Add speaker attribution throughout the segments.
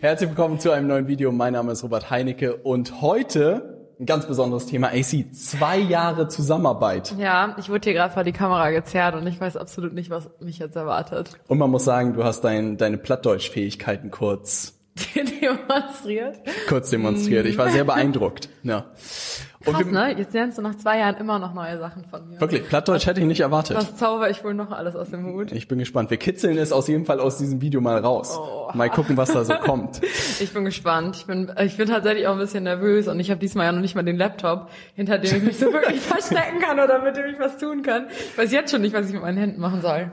Speaker 1: Herzlich willkommen zu einem neuen Video. Mein Name ist Robert Heinecke und heute ein ganz besonderes Thema. AC, zwei Jahre Zusammenarbeit.
Speaker 2: Ja, ich wurde hier gerade vor die Kamera gezerrt und ich weiß absolut nicht, was mich jetzt erwartet.
Speaker 1: Und man muss sagen, du hast dein, deine Plattdeutsch-Fähigkeiten kurz
Speaker 2: demonstriert.
Speaker 1: Kurz demonstriert. Ich war sehr beeindruckt. Ja.
Speaker 2: Und Krass, ne? Jetzt lernst du nach zwei Jahren immer noch neue Sachen von mir.
Speaker 1: Wirklich, Plattdeutsch hätte ich nicht erwartet.
Speaker 2: Was zauber ich wohl noch alles aus dem Hut?
Speaker 1: Ich bin gespannt. Wir kitzeln es aus jedem Fall aus diesem Video mal raus. Oh. Mal gucken, was da so kommt.
Speaker 2: Ich bin gespannt. Ich bin, ich bin tatsächlich auch ein bisschen nervös und ich habe diesmal ja noch nicht mal den Laptop, hinter dem ich mich so wirklich verstecken kann oder mit dem ich was tun kann. Ich weiß jetzt schon nicht, was ich mit meinen Händen machen soll.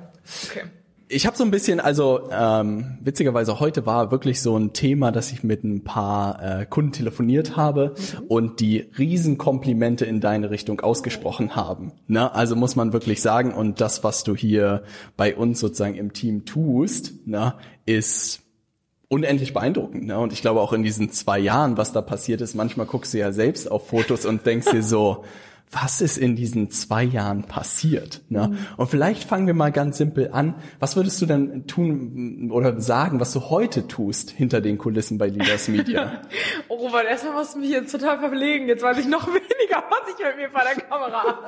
Speaker 2: Okay
Speaker 1: ich habe so ein bisschen, also ähm, witzigerweise heute war wirklich so ein Thema, dass ich mit ein paar äh, Kunden telefoniert habe mhm. und die Riesenkomplimente in deine Richtung ausgesprochen haben. Ne? Also muss man wirklich sagen, und das, was du hier bei uns sozusagen im Team tust, ne, ist unendlich beeindruckend. Ne? Und ich glaube auch in diesen zwei Jahren, was da passiert ist, manchmal guckst du ja selbst auf Fotos und denkst dir so, was ist in diesen zwei Jahren passiert? Ne? Mhm. Und vielleicht fangen wir mal ganz simpel an. Was würdest du denn tun oder sagen, was du heute tust hinter den Kulissen bei Leaders Media?
Speaker 2: oh Robert, erstmal musst du mich jetzt total verlegen. Jetzt weiß ich noch weniger, was ich mit mir vor der Kamera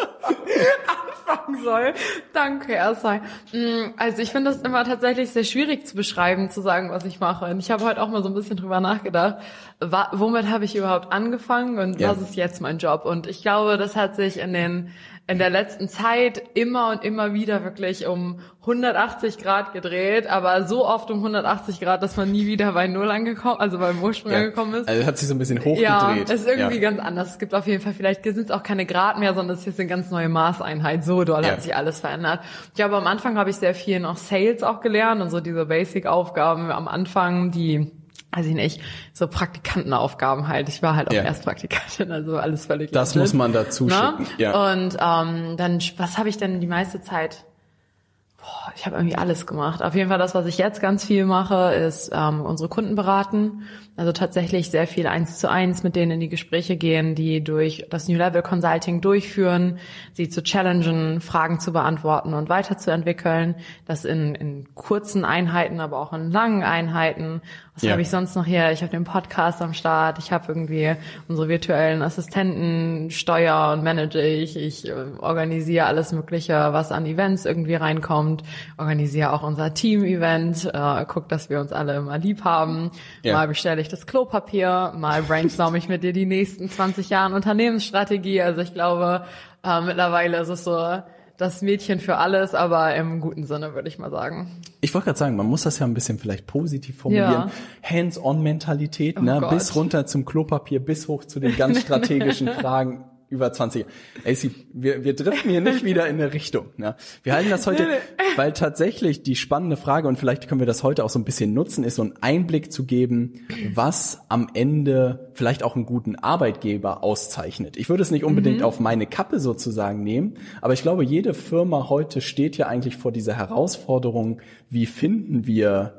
Speaker 2: anfangen soll. Danke, Ersai. Mm, also ich finde das immer tatsächlich sehr schwierig zu beschreiben, zu sagen, was ich mache. Und ich habe heute auch mal so ein bisschen drüber nachgedacht, womit habe ich überhaupt angefangen und ja. was ist jetzt mein Job? Und ich glaube, das hat sich in den in der letzten Zeit immer und immer wieder wirklich um 180 Grad gedreht, aber so oft um 180 Grad, dass man nie wieder bei Null angekommen, also beim Ursprung ja. angekommen ist.
Speaker 1: Also hat sich so ein bisschen hochgedreht.
Speaker 2: Ja, es ist irgendwie ja. ganz anders. Es gibt auf jeden Fall, vielleicht sind es auch keine Grad mehr, sondern es ist eine ganz neue Maßeinheit. So doll ja. hat sich alles verändert. Ich glaube, am Anfang habe ich sehr viel noch Sales auch gelernt und so diese Basic-Aufgaben am Anfang, die weiß ich nicht, so Praktikantenaufgaben halt. Ich war halt auch ja. erst Praktikantin, also alles völlig
Speaker 1: Das muss man dazu ne? schicken.
Speaker 2: Ja. Und ähm, dann, was habe ich denn die meiste Zeit Boah, ich habe irgendwie alles gemacht. Auf jeden Fall das, was ich jetzt ganz viel mache, ist ähm, unsere Kunden beraten. Also tatsächlich sehr viel eins zu eins mit denen in die Gespräche gehen, die durch das New Level Consulting durchführen, sie zu challengen, Fragen zu beantworten und weiterzuentwickeln. Das in, in kurzen Einheiten, aber auch in langen Einheiten. Was ja. habe ich sonst noch hier? Ich habe den Podcast am Start. Ich habe irgendwie unsere virtuellen Assistenten, steuer und manage ich. Ich äh, organisiere alles Mögliche, was an Events irgendwie reinkommt. Organisiere auch unser Team-Event. Äh, guck, dass wir uns alle immer lieb haben. Ja. Mal bestelle ich das Klopapier, mal brainstorm ich mit dir die nächsten 20 Jahren Unternehmensstrategie. Also ich glaube, äh, mittlerweile ist es so das Mädchen für alles, aber im guten Sinne, würde ich mal sagen.
Speaker 1: Ich wollte gerade sagen, man muss das ja ein bisschen vielleicht positiv formulieren. Ja. Hands-on-Mentalität, oh ne? bis runter zum Klopapier, bis hoch zu den ganz strategischen Fragen über 20 Ey, sie, wir, wir driften hier nicht wieder in eine Richtung. Ne? Wir halten das heute, weil tatsächlich die spannende Frage, und vielleicht können wir das heute auch so ein bisschen nutzen, ist so einen Einblick zu geben, was am Ende vielleicht auch einen guten Arbeitgeber auszeichnet. Ich würde es nicht unbedingt mhm. auf meine Kappe sozusagen nehmen, aber ich glaube, jede Firma heute steht ja eigentlich vor dieser Herausforderung, wie finden wir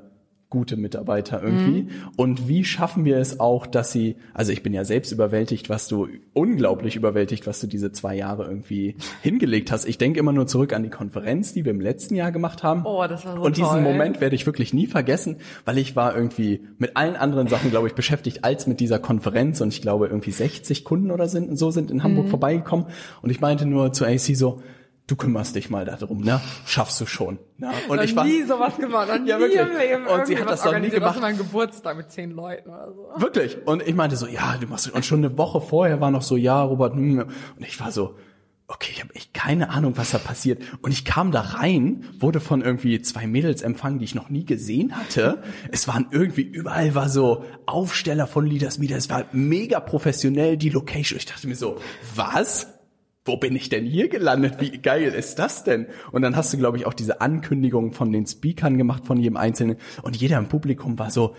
Speaker 1: gute Mitarbeiter irgendwie? Mhm. Und wie schaffen wir es auch, dass sie, also ich bin ja selbst überwältigt, was du, unglaublich überwältigt, was du diese zwei Jahre irgendwie hingelegt hast. Ich denke immer nur zurück an die Konferenz, die wir im letzten Jahr gemacht haben.
Speaker 2: Oh, das war so
Speaker 1: Und diesen
Speaker 2: toll.
Speaker 1: Moment werde ich wirklich nie vergessen, weil ich war irgendwie mit allen anderen Sachen, glaube ich, beschäftigt als mit dieser Konferenz und ich glaube irgendwie 60 Kunden oder sind, so sind in Hamburg mhm. vorbeigekommen und ich meinte nur zu AC so, du kümmerst dich mal darum, ne? Schaffst du schon. Ne?
Speaker 2: Und noch ich war nie sowas gemacht, noch ja,
Speaker 1: wirklich.
Speaker 2: im Leben
Speaker 1: und sie hat das noch nie gemacht.
Speaker 2: Mein Geburtstag mit zehn Leuten oder so.
Speaker 1: Wirklich. Und ich meinte so, ja, du machst und schon eine Woche vorher war noch so, ja, Robert, hm. und ich war so, okay, ich habe echt keine Ahnung, was da passiert. Und ich kam da rein, wurde von irgendwie zwei Mädels empfangen, die ich noch nie gesehen hatte. Es waren irgendwie überall war so Aufsteller von Leaders Media. Es war mega professionell die Location. Ich dachte mir so, was? Wo bin ich denn hier gelandet? Wie geil ist das denn? Und dann hast du, glaube ich, auch diese Ankündigung von den Speakern gemacht, von jedem Einzelnen. Und jeder im Publikum war so,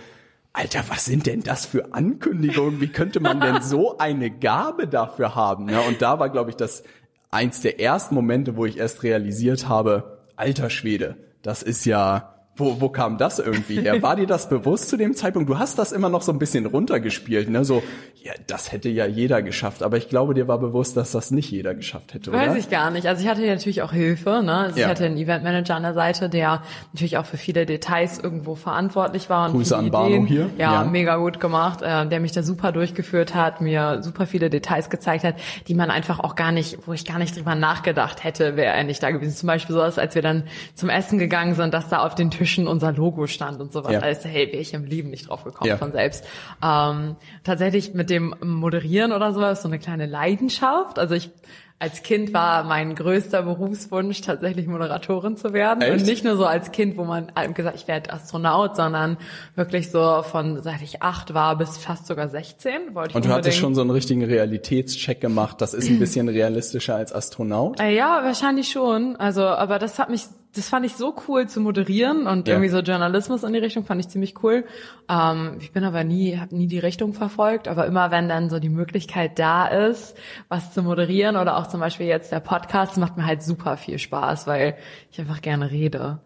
Speaker 1: Alter, was sind denn das für Ankündigungen? Wie könnte man denn so eine Gabe dafür haben? Ja, und da war, glaube ich, das eins der ersten Momente, wo ich erst realisiert habe, alter Schwede, das ist ja wo, wo kam das irgendwie her? War dir das bewusst zu dem Zeitpunkt? Du hast das immer noch so ein bisschen runtergespielt, ne? So, ja, das hätte ja jeder geschafft. Aber ich glaube, dir war bewusst, dass das nicht jeder geschafft hätte,
Speaker 2: Weiß
Speaker 1: oder?
Speaker 2: ich gar nicht. Also ich hatte natürlich auch Hilfe, ne? Also ja. ich hatte einen Eventmanager an der Seite, der natürlich auch für viele Details irgendwo verantwortlich war.
Speaker 1: Und Grüße an Barno hier.
Speaker 2: Ja, ja, mega gut gemacht. Äh, der mich da super durchgeführt hat, mir super viele Details gezeigt hat, die man einfach auch gar nicht, wo ich gar nicht drüber nachgedacht hätte, wäre er nicht da gewesen. Zum Beispiel so, als wir dann zum Essen gegangen sind, dass da auf den Tischen unser Logo stand und sowas. Ja. Also, hey, wäre ich im Leben nicht drauf gekommen ja. von selbst. Ähm, tatsächlich mit dem Moderieren oder sowas so eine kleine Leidenschaft. Also ich als Kind war mein größter Berufswunsch tatsächlich Moderatorin zu werden. Echt? Und nicht nur so als Kind, wo man gesagt, ich werde Astronaut, sondern wirklich so von seit ich acht war bis fast sogar 16.
Speaker 1: Wollte ich Und du hattest schon so einen richtigen Realitätscheck gemacht. Das ist ein bisschen realistischer als Astronaut?
Speaker 2: Äh, ja, wahrscheinlich schon. Also, aber das hat mich das fand ich so cool zu moderieren und ja. irgendwie so Journalismus in die Richtung fand ich ziemlich cool. Ähm, ich bin aber nie, habe nie die Richtung verfolgt, aber immer wenn dann so die Möglichkeit da ist, was zu moderieren oder auch zum Beispiel jetzt der Podcast, macht mir halt super viel Spaß, weil ich einfach gerne rede.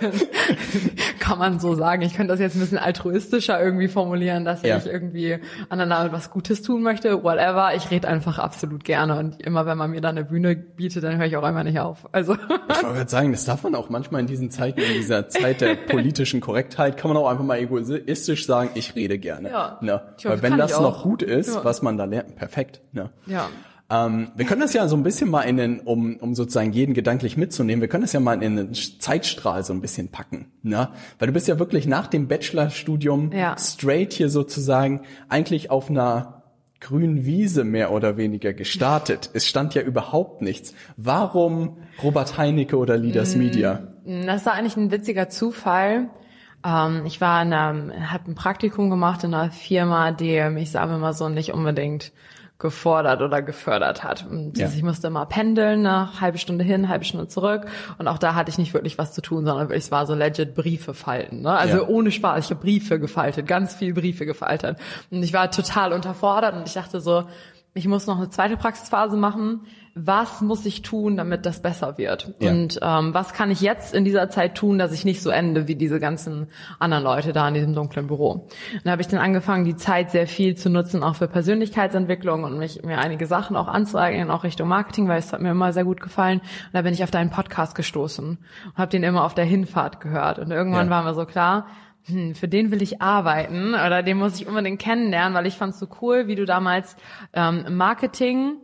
Speaker 2: Kann man so sagen. Ich könnte das jetzt ein bisschen altruistischer irgendwie formulieren, dass ja. ich irgendwie anderen damit was Gutes tun möchte. Whatever. Ich rede einfach absolut gerne. Und immer wenn man mir da eine Bühne bietet, dann höre ich auch einmal nicht auf. Also.
Speaker 1: Ich wollte sagen, das darf man auch manchmal in diesen Zeiten, in dieser Zeit der politischen Korrektheit, kann man auch einfach mal egoistisch sagen, ich rede gerne. Ja. Ne? Weil wenn das noch gut ist, ja. was man da lernt, perfekt. Ne?
Speaker 2: Ja.
Speaker 1: Ähm, wir können das ja so ein bisschen mal in den, um, um sozusagen jeden gedanklich mitzunehmen, wir können das ja mal in den Zeitstrahl so ein bisschen packen. Ne? Weil du bist ja wirklich nach dem Bachelorstudium ja. straight hier sozusagen eigentlich auf einer grünen Wiese mehr oder weniger gestartet. Es stand ja überhaupt nichts. Warum Robert Heinecke oder Leaders mm, Media?
Speaker 2: Das war eigentlich ein witziger Zufall. Ähm, ich war in einem, hab ein Praktikum gemacht in einer Firma, die mich, sagen wir mal so, nicht unbedingt gefordert oder gefördert hat. Und ja. Ich musste immer pendeln, eine halbe Stunde hin, halbe Stunde zurück. Und auch da hatte ich nicht wirklich was zu tun, sondern es war so legit Briefe falten. Ne? Also ja. ohne Spaß. Ich habe Briefe gefaltet, ganz viel Briefe gefaltet. Und ich war total unterfordert und ich dachte so, ich muss noch eine zweite Praxisphase machen. Was muss ich tun, damit das besser wird? Ja. Und ähm, was kann ich jetzt in dieser Zeit tun, dass ich nicht so ende wie diese ganzen anderen Leute da in diesem dunklen Büro? Und da habe ich dann angefangen, die Zeit sehr viel zu nutzen, auch für Persönlichkeitsentwicklung und mich mir einige Sachen auch anzueignen, auch Richtung Marketing, weil es hat mir immer sehr gut gefallen. Und da bin ich auf deinen Podcast gestoßen und habe den immer auf der Hinfahrt gehört. Und irgendwann ja. war mir so klar, hm, für den will ich arbeiten oder den muss ich unbedingt kennenlernen, weil ich fand es so cool, wie du damals ähm, Marketing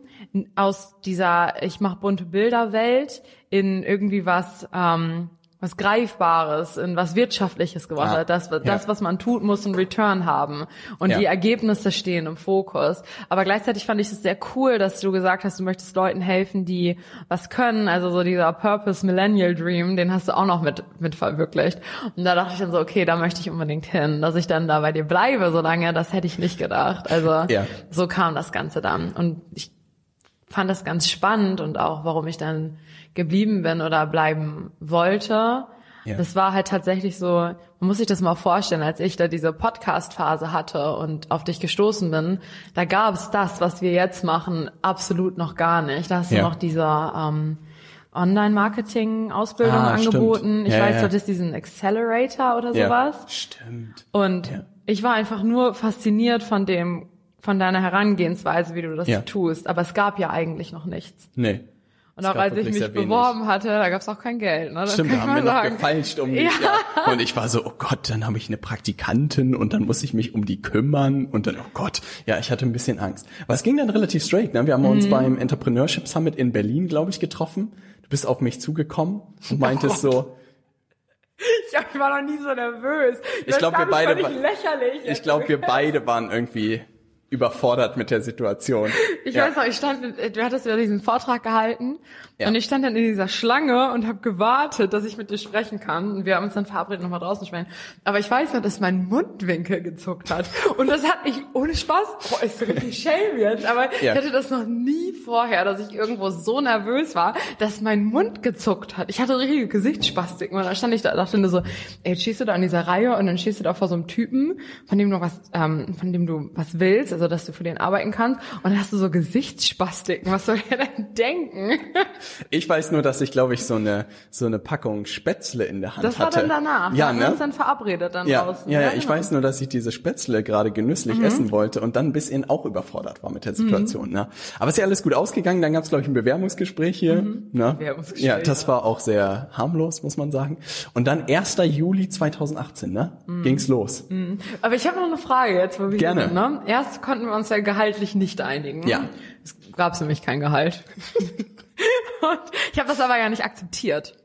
Speaker 2: aus dieser ich mache bunte Bilder Welt in irgendwie was ähm, was Greifbares, in was Wirtschaftliches ja. hat. Das, das, ja. was man tut, muss einen Return haben. Und ja. die Ergebnisse stehen im Fokus. Aber gleichzeitig fand ich es sehr cool, dass du gesagt hast, du möchtest Leuten helfen, die was können. Also so dieser Purpose Millennial Dream, den hast du auch noch mit, mit verwirklicht. Und da dachte ich dann so, okay, da möchte ich unbedingt hin. Dass ich dann da bei dir bleibe so lange, das hätte ich nicht gedacht. Also so kam das Ganze dann. Und ich fand das ganz spannend und auch, warum ich dann geblieben bin oder bleiben wollte. Ja. Das war halt tatsächlich so, man muss sich das mal vorstellen, als ich da diese Podcast-Phase hatte und auf dich gestoßen bin, da gab es das, was wir jetzt machen, absolut noch gar nicht. Da hast du ja. noch diese ähm, Online-Marketing-Ausbildung ah, angeboten. Stimmt. Ich ja, weiß, du hattest diesen Accelerator oder sowas.
Speaker 1: Stimmt.
Speaker 2: Und ich war einfach nur fasziniert von dem, von deiner Herangehensweise, wie du das tust. Aber es gab ja eigentlich noch nichts.
Speaker 1: Nee.
Speaker 2: Und auch als ich mich beworben hatte, da gab's auch kein Geld. Ne?
Speaker 1: Das Stimmt, da haben wir sagen. noch gefeilscht um mich. Ja. ja. Und ich war so, oh Gott, dann habe ich eine Praktikantin und dann muss ich mich um die kümmern und dann, oh Gott, ja, ich hatte ein bisschen Angst. Aber es ging dann relativ straight. Ne? Wir haben mhm. uns beim Entrepreneurship Summit in Berlin, glaube ich, getroffen. Du bist auf mich zugekommen und meintest oh. so,
Speaker 2: ich war noch nie so nervös.
Speaker 1: Ich glaube, wir beide, lächerlich. Ich glaube, wir beide waren irgendwie überfordert mit der Situation.
Speaker 2: Ich ja. weiß noch, ich stand, du hattest ja diesen Vortrag gehalten Ja. Und ich stand dann in dieser Schlange und habe gewartet, dass ich mit dir sprechen kann. Und wir haben uns dann verabredet, nochmal draußen sprechen. Aber ich weiß noch, dass mein Mundwinkel gezuckt hat. Und das hat mich ohne Spaß, boah, ist so richtig shame jetzt, aber ja. ich hatte das noch nie vorher, dass ich irgendwo so nervös war, dass mein Mund gezuckt hat. Ich hatte richtige Gesichtsspastik. Und da stand ich da, dachte nur so, ey, schießt du da an dieser Reihe und dann schießt du da vor so einem Typen, von dem du was, ähm, von dem du was willst, also dass du für den arbeiten kannst. Und dann hast du so Gesichtsspastiken. Was soll er denn denken?
Speaker 1: Ich weiß nur, dass ich, glaube ich, so eine so eine Packung Spätzle in der Hand
Speaker 2: hatte.
Speaker 1: Das war
Speaker 2: dann danach.
Speaker 1: Ja, ne?
Speaker 2: Wir uns dann verabredet dann
Speaker 1: ja,
Speaker 2: draußen.
Speaker 1: Ja, ja, ich genau. weiß nur, dass ich diese Spätzle gerade genüsslich mhm. essen wollte und dann ein bisschen auch überfordert war mit der Situation. Mhm. Ne? Aber ist ja alles gut ausgegangen. Dann gab es, glaube ich, ein Bewerbungsgespräch hier. Mhm. Ne? Bewerbungsgespräch, ja, das war auch sehr harmlos, muss man sagen. Und dann 1. Juli 2018, ne? Mhm. Ging's los.
Speaker 2: Mhm. Aber ich habe noch eine Frage jetzt, wo wir
Speaker 1: Gerne.
Speaker 2: sind. Ne? Erst konnten wir uns ja gehaltlich nicht einigen.
Speaker 1: Ja.
Speaker 2: Es gab nämlich kein Gehalt. Und ich habe das aber ja nicht akzeptiert.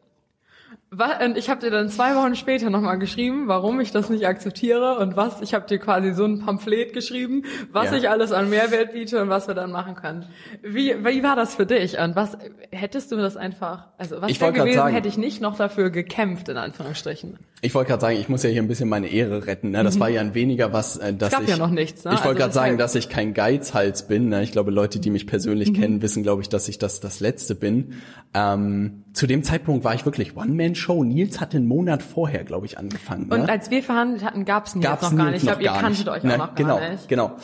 Speaker 2: Und ich habe dir dann zwei Wochen später nochmal geschrieben, warum ich das nicht akzeptiere und was. Ich habe dir quasi so ein Pamphlet geschrieben, was ja. ich alles an Mehrwert biete und was wir dann machen können. Wie, wie war das für dich? Und was hättest du das einfach, also was wäre gewesen, sagen, hätte ich nicht noch dafür gekämpft, in Anführungsstrichen?
Speaker 1: Ich wollte gerade sagen, ich muss ja hier ein bisschen meine Ehre retten. Ne? Das mhm. war ja ein weniger was, äh, dass
Speaker 2: es gab
Speaker 1: ich.
Speaker 2: ja noch nichts. Ne?
Speaker 1: Ich wollte also gerade sagen, dass ich kein Geizhals bin. Ne? Ich glaube, Leute, die mich persönlich mhm. kennen, wissen, glaube ich, dass ich das das Letzte bin. Ähm, zu dem Zeitpunkt war ich wirklich One-Man-Show. Nils hatte einen Monat vorher, glaube ich, angefangen.
Speaker 2: Ne? Und als wir verhandelt hatten, gab es Nils gab's noch gar nicht. Ich glaube, ihr kanntet euch
Speaker 1: ne?
Speaker 2: auch noch
Speaker 1: genau,
Speaker 2: gar nicht.
Speaker 1: Genau.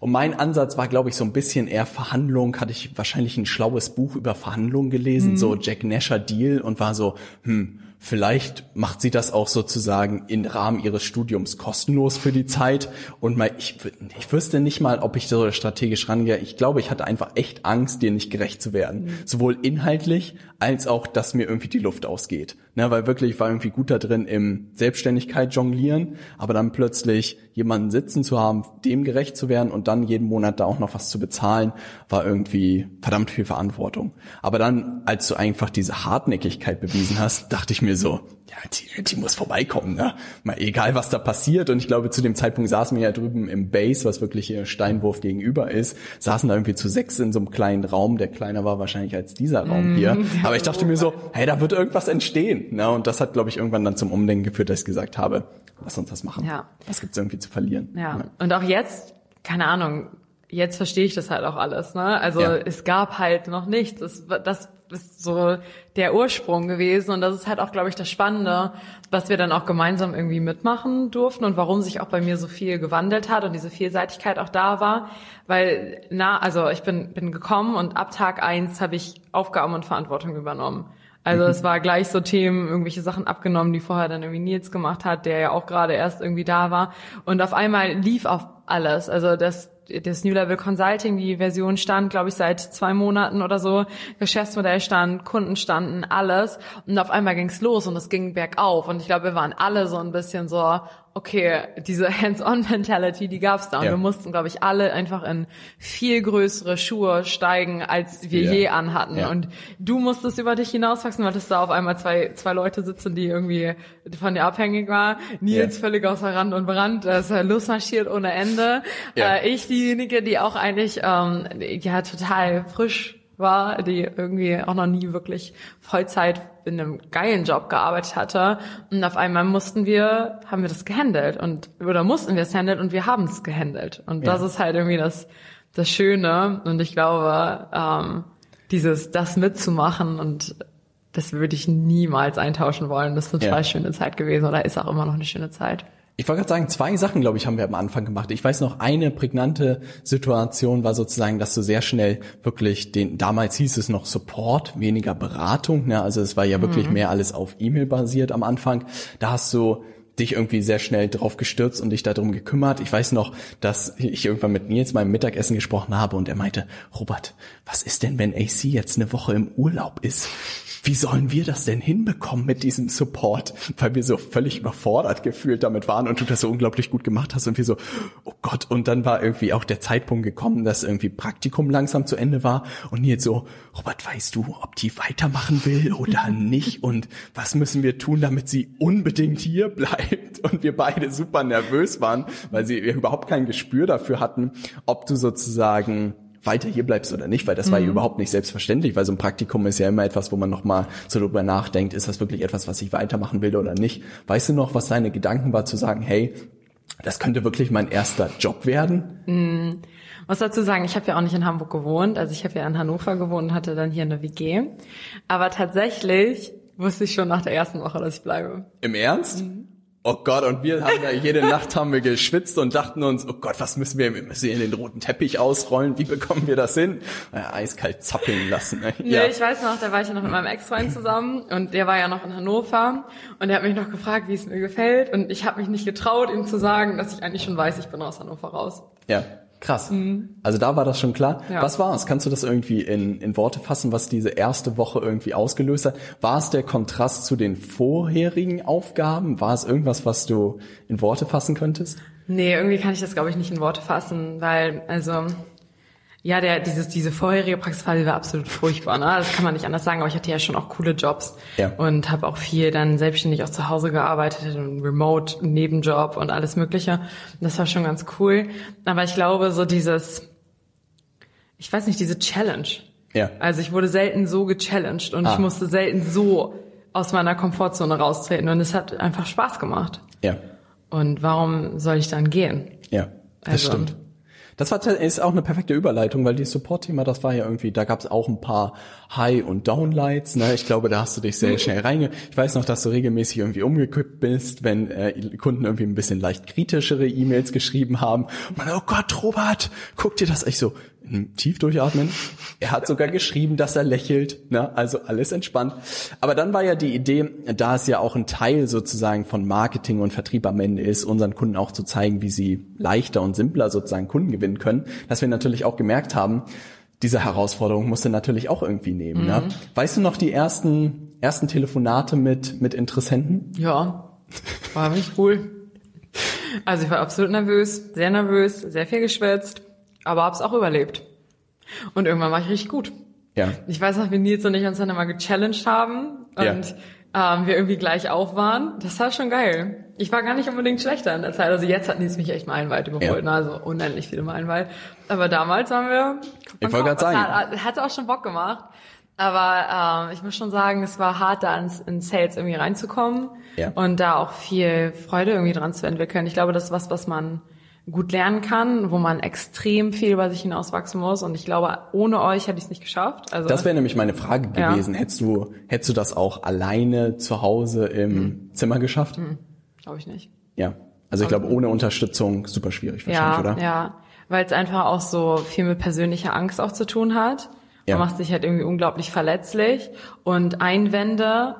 Speaker 1: Und mein Ansatz war, glaube ich, so ein bisschen eher Verhandlung. Hatte ich wahrscheinlich ein schlaues Buch über Verhandlungen gelesen, mhm. so Jack Nasher Deal und war so, hm, Vielleicht macht sie das auch sozusagen im Rahmen ihres Studiums kostenlos für die Zeit. Und mal, ich, ich wüsste nicht mal, ob ich so strategisch rangehe. Ich glaube, ich hatte einfach echt Angst, dir nicht gerecht zu werden. Mhm. Sowohl inhaltlich als auch, dass mir irgendwie die Luft ausgeht. Ne, weil wirklich, ich war irgendwie gut da drin im Selbstständigkeit jonglieren, aber dann plötzlich jemanden sitzen zu haben, dem gerecht zu werden und dann jeden Monat da auch noch was zu bezahlen, war irgendwie verdammt viel Verantwortung. Aber dann, als du einfach diese Hartnäckigkeit bewiesen hast, dachte ich mir so, ja, die, die muss vorbeikommen, ne? Mal egal, was da passiert. Und ich glaube, zu dem Zeitpunkt saßen wir ja drüben im Base, was wirklich hier Steinwurf gegenüber ist, saßen da irgendwie zu sechs in so einem kleinen Raum, der kleiner war wahrscheinlich als dieser Raum hier. Mhm. Aber ich dachte mir so, hey, da wird irgendwas entstehen. Ne? Und das hat, glaube ich, irgendwann dann zum Umdenken geführt, dass ich gesagt habe, lass uns das machen.
Speaker 2: Ja.
Speaker 1: Was gibt's irgendwie zu verlieren?
Speaker 2: Ja. ja. Und auch jetzt, keine Ahnung, jetzt verstehe ich das halt auch alles. Ne? Also ja. es gab halt noch nichts. Das, das ist so der Ursprung gewesen und das ist halt auch, glaube ich, das Spannende, was wir dann auch gemeinsam irgendwie mitmachen durften und warum sich auch bei mir so viel gewandelt hat und diese Vielseitigkeit auch da war, weil na, also ich bin bin gekommen und ab Tag eins habe ich Aufgaben und Verantwortung übernommen. Also es war gleich so Themen, irgendwelche Sachen abgenommen, die vorher dann irgendwie Nils gemacht hat, der ja auch gerade erst irgendwie da war. Und auf einmal lief auf alles. Also das das New Level Consulting, die Version stand, glaube ich, seit zwei Monaten oder so. Geschäftsmodell stand, Kunden standen, alles. Und auf einmal ging's los und es ging bergauf. Und ich glaube, wir waren alle so ein bisschen so, okay, diese Hands-on-Mentality, die gab's da. Und ja. wir mussten, glaube ich, alle einfach in viel größere Schuhe steigen, als wir ja. je anhatten. Ja. Und du musstest über dich hinauswachsen, weil es da auf einmal zwei, zwei Leute sitzen, die irgendwie von dir abhängig waren. Nils völlig außer Rand und Brand, ist losmarschiert ohne Ende. Äh, ich diejenige, die auch eigentlich ähm, ja total frisch war, die irgendwie auch noch nie wirklich Vollzeit in einem geilen Job gearbeitet hatte. Und auf einmal mussten wir, haben wir das gehandelt und oder mussten wir es handeln und wir haben es gehandelt. Und ja. das ist halt irgendwie das, das Schöne. Und ich glaube, ähm, dieses, das mitzumachen und das würde ich niemals eintauschen wollen. Das ist eine total schöne Zeit gewesen oder ist auch immer noch eine schöne Zeit.
Speaker 1: Ich wollte gerade sagen, zwei Sachen, glaube ich, haben wir am Anfang gemacht. Ich weiß noch, eine prägnante Situation war sozusagen, dass du sehr schnell wirklich den, damals hieß es noch Support, weniger Beratung, ne? also es war ja wirklich mhm. mehr alles auf E-Mail basiert am Anfang. Da hast du dich irgendwie sehr schnell drauf gestürzt und dich darum gekümmert. Ich weiß noch, dass ich irgendwann mit Nils beim Mittagessen gesprochen habe und er meinte, Robert, was ist denn, wenn AC jetzt eine Woche im Urlaub ist? wie sollen wir das denn hinbekommen mit diesem Support? Weil wir so völlig überfordert gefühlt damit waren und du das so unglaublich gut gemacht hast und wir so, oh Gott, und dann war irgendwie auch der Zeitpunkt gekommen, dass irgendwie Praktikum langsam zu Ende war und jetzt so, Robert, weißt du, ob die weitermachen will oder nicht und was müssen wir tun, damit sie unbedingt hier bleibt? Und wir beide super nervös waren, weil sie überhaupt kein Gespür dafür hatten, ob du sozusagen weiter hier bleibst oder nicht, weil das mhm. war ja mhm. überhaupt nicht selbstverständlich, weil so ein Praktikum ist ja immer etwas, wo man nochmal so darüber nachdenkt, ist das wirklich etwas, was ich weitermachen will oder nicht. Weißt du noch, was deine Gedanken war zu sagen, hey, das könnte wirklich mein erster Job werden?
Speaker 2: Mhm. Muss dazu sagen, ich habe ja auch nicht in Hamburg gewohnt, also ich habe ja in Hannover gewohnt und hatte dann hier eine WG. Aber tatsächlich wusste ich schon nach der ersten Woche, dass ich bleibe.
Speaker 1: Im Ernst? Mhm. Oh Gott, und wir haben ja jede Nacht haben wir geschwitzt und dachten uns, oh Gott, was müssen wir, wir müssen hier den roten Teppich ausrollen, wie bekommen wir das hin? Ja, eiskalt zappeln lassen. Ne?
Speaker 2: Ja. Nee, ich weiß noch, da war ich ja noch mit meinem Ex-Freund zusammen und der war ja noch in Hannover und der hat mich noch gefragt, wie es mir gefällt und ich habe mich nicht getraut, ihm zu sagen, dass ich eigentlich schon weiß, ich bin aus Hannover raus.
Speaker 1: Ja. Krass. Mhm. Also da war das schon klar. Ja. Was war es? Kannst du das irgendwie in, in Worte fassen, was diese erste Woche irgendwie ausgelöst hat? War es der Kontrast zu den vorherigen Aufgaben? War es irgendwas, was du in Worte fassen könntest?
Speaker 2: Nee, irgendwie kann ich das, glaube ich, nicht in Worte fassen, weil, also ja, der, dieses, diese vorherige Praxisphase war absolut furchtbar, ne? Das kann man nicht anders sagen, aber ich hatte ja schon auch coole Jobs ja. und habe auch viel dann selbstständig auch zu Hause gearbeitet und Remote, Nebenjob und alles Mögliche. Das war schon ganz cool. Aber ich glaube, so dieses, ich weiß nicht, diese Challenge. Ja. Also ich wurde selten so gechallenged und ah. ich musste selten so aus meiner Komfortzone raustreten und es hat einfach Spaß gemacht.
Speaker 1: Ja.
Speaker 2: Und warum soll ich dann gehen?
Speaker 1: Ja, das also, stimmt. Das war, ist auch eine perfekte Überleitung, weil die Support-Thema, das war ja irgendwie, da gab es auch ein paar High- und Downlights. Ne? Ich glaube, da hast du dich sehr schnell reinge... Ich weiß noch, dass du regelmäßig irgendwie umgekippt bist, wenn äh, Kunden irgendwie ein bisschen leicht kritischere E-Mails geschrieben haben. Man, oh Gott, Robert, guck dir das echt so, tief durchatmen. Er hat sogar geschrieben, dass er lächelt, ne? also alles entspannt. Aber dann war ja die Idee, da es ja auch ein Teil sozusagen von Marketing und Vertrieb am Ende ist, unseren Kunden auch zu zeigen, wie sie leichter und simpler sozusagen Kunden gewinnen können, dass wir natürlich auch gemerkt haben, diese Herausforderung musste natürlich auch irgendwie nehmen. Ne? Mhm. Ne? Weißt du noch die ersten ersten Telefonate mit mit Interessenten?
Speaker 2: Ja, war nicht cool. Also ich war absolut nervös, sehr nervös, sehr viel geschwätzt aber hab's auch überlebt. Und irgendwann war ich richtig gut. Ja. Ich weiß noch, wie Nils und ich uns dann immer gechallenged haben und ja. ähm, wir irgendwie gleich auf waren. Das war schon geil. Ich war gar nicht unbedingt schlechter in der Zeit. Also jetzt hat Nils mich echt meilenweit überholt, ja. ne? also unendlich viele meilenweit. Aber damals waren wir.
Speaker 1: Ich wollte gerade sagen.
Speaker 2: Hat, hatte auch schon Bock gemacht. Aber ähm, ich muss schon sagen, es war hart, da ins, in Sales irgendwie reinzukommen ja. und da auch viel Freude irgendwie dran zu entwickeln. Ich glaube, das ist was, was man gut lernen kann, wo man extrem viel über sich hinauswachsen muss. Und ich glaube, ohne euch hätte ich es nicht geschafft.
Speaker 1: Also das wäre nämlich meine Frage gewesen. Ja. Hättest du, hättest du das auch alleine zu Hause im mhm. Zimmer geschafft? Mhm.
Speaker 2: Glaube ich nicht.
Speaker 1: Ja. Also ich glaube, ohne Unterstützung super schwierig wahrscheinlich,
Speaker 2: ja,
Speaker 1: oder?
Speaker 2: Ja, weil es einfach auch so viel mit persönlicher Angst auch zu tun hat. Man ja. macht sich halt irgendwie unglaublich verletzlich und Einwände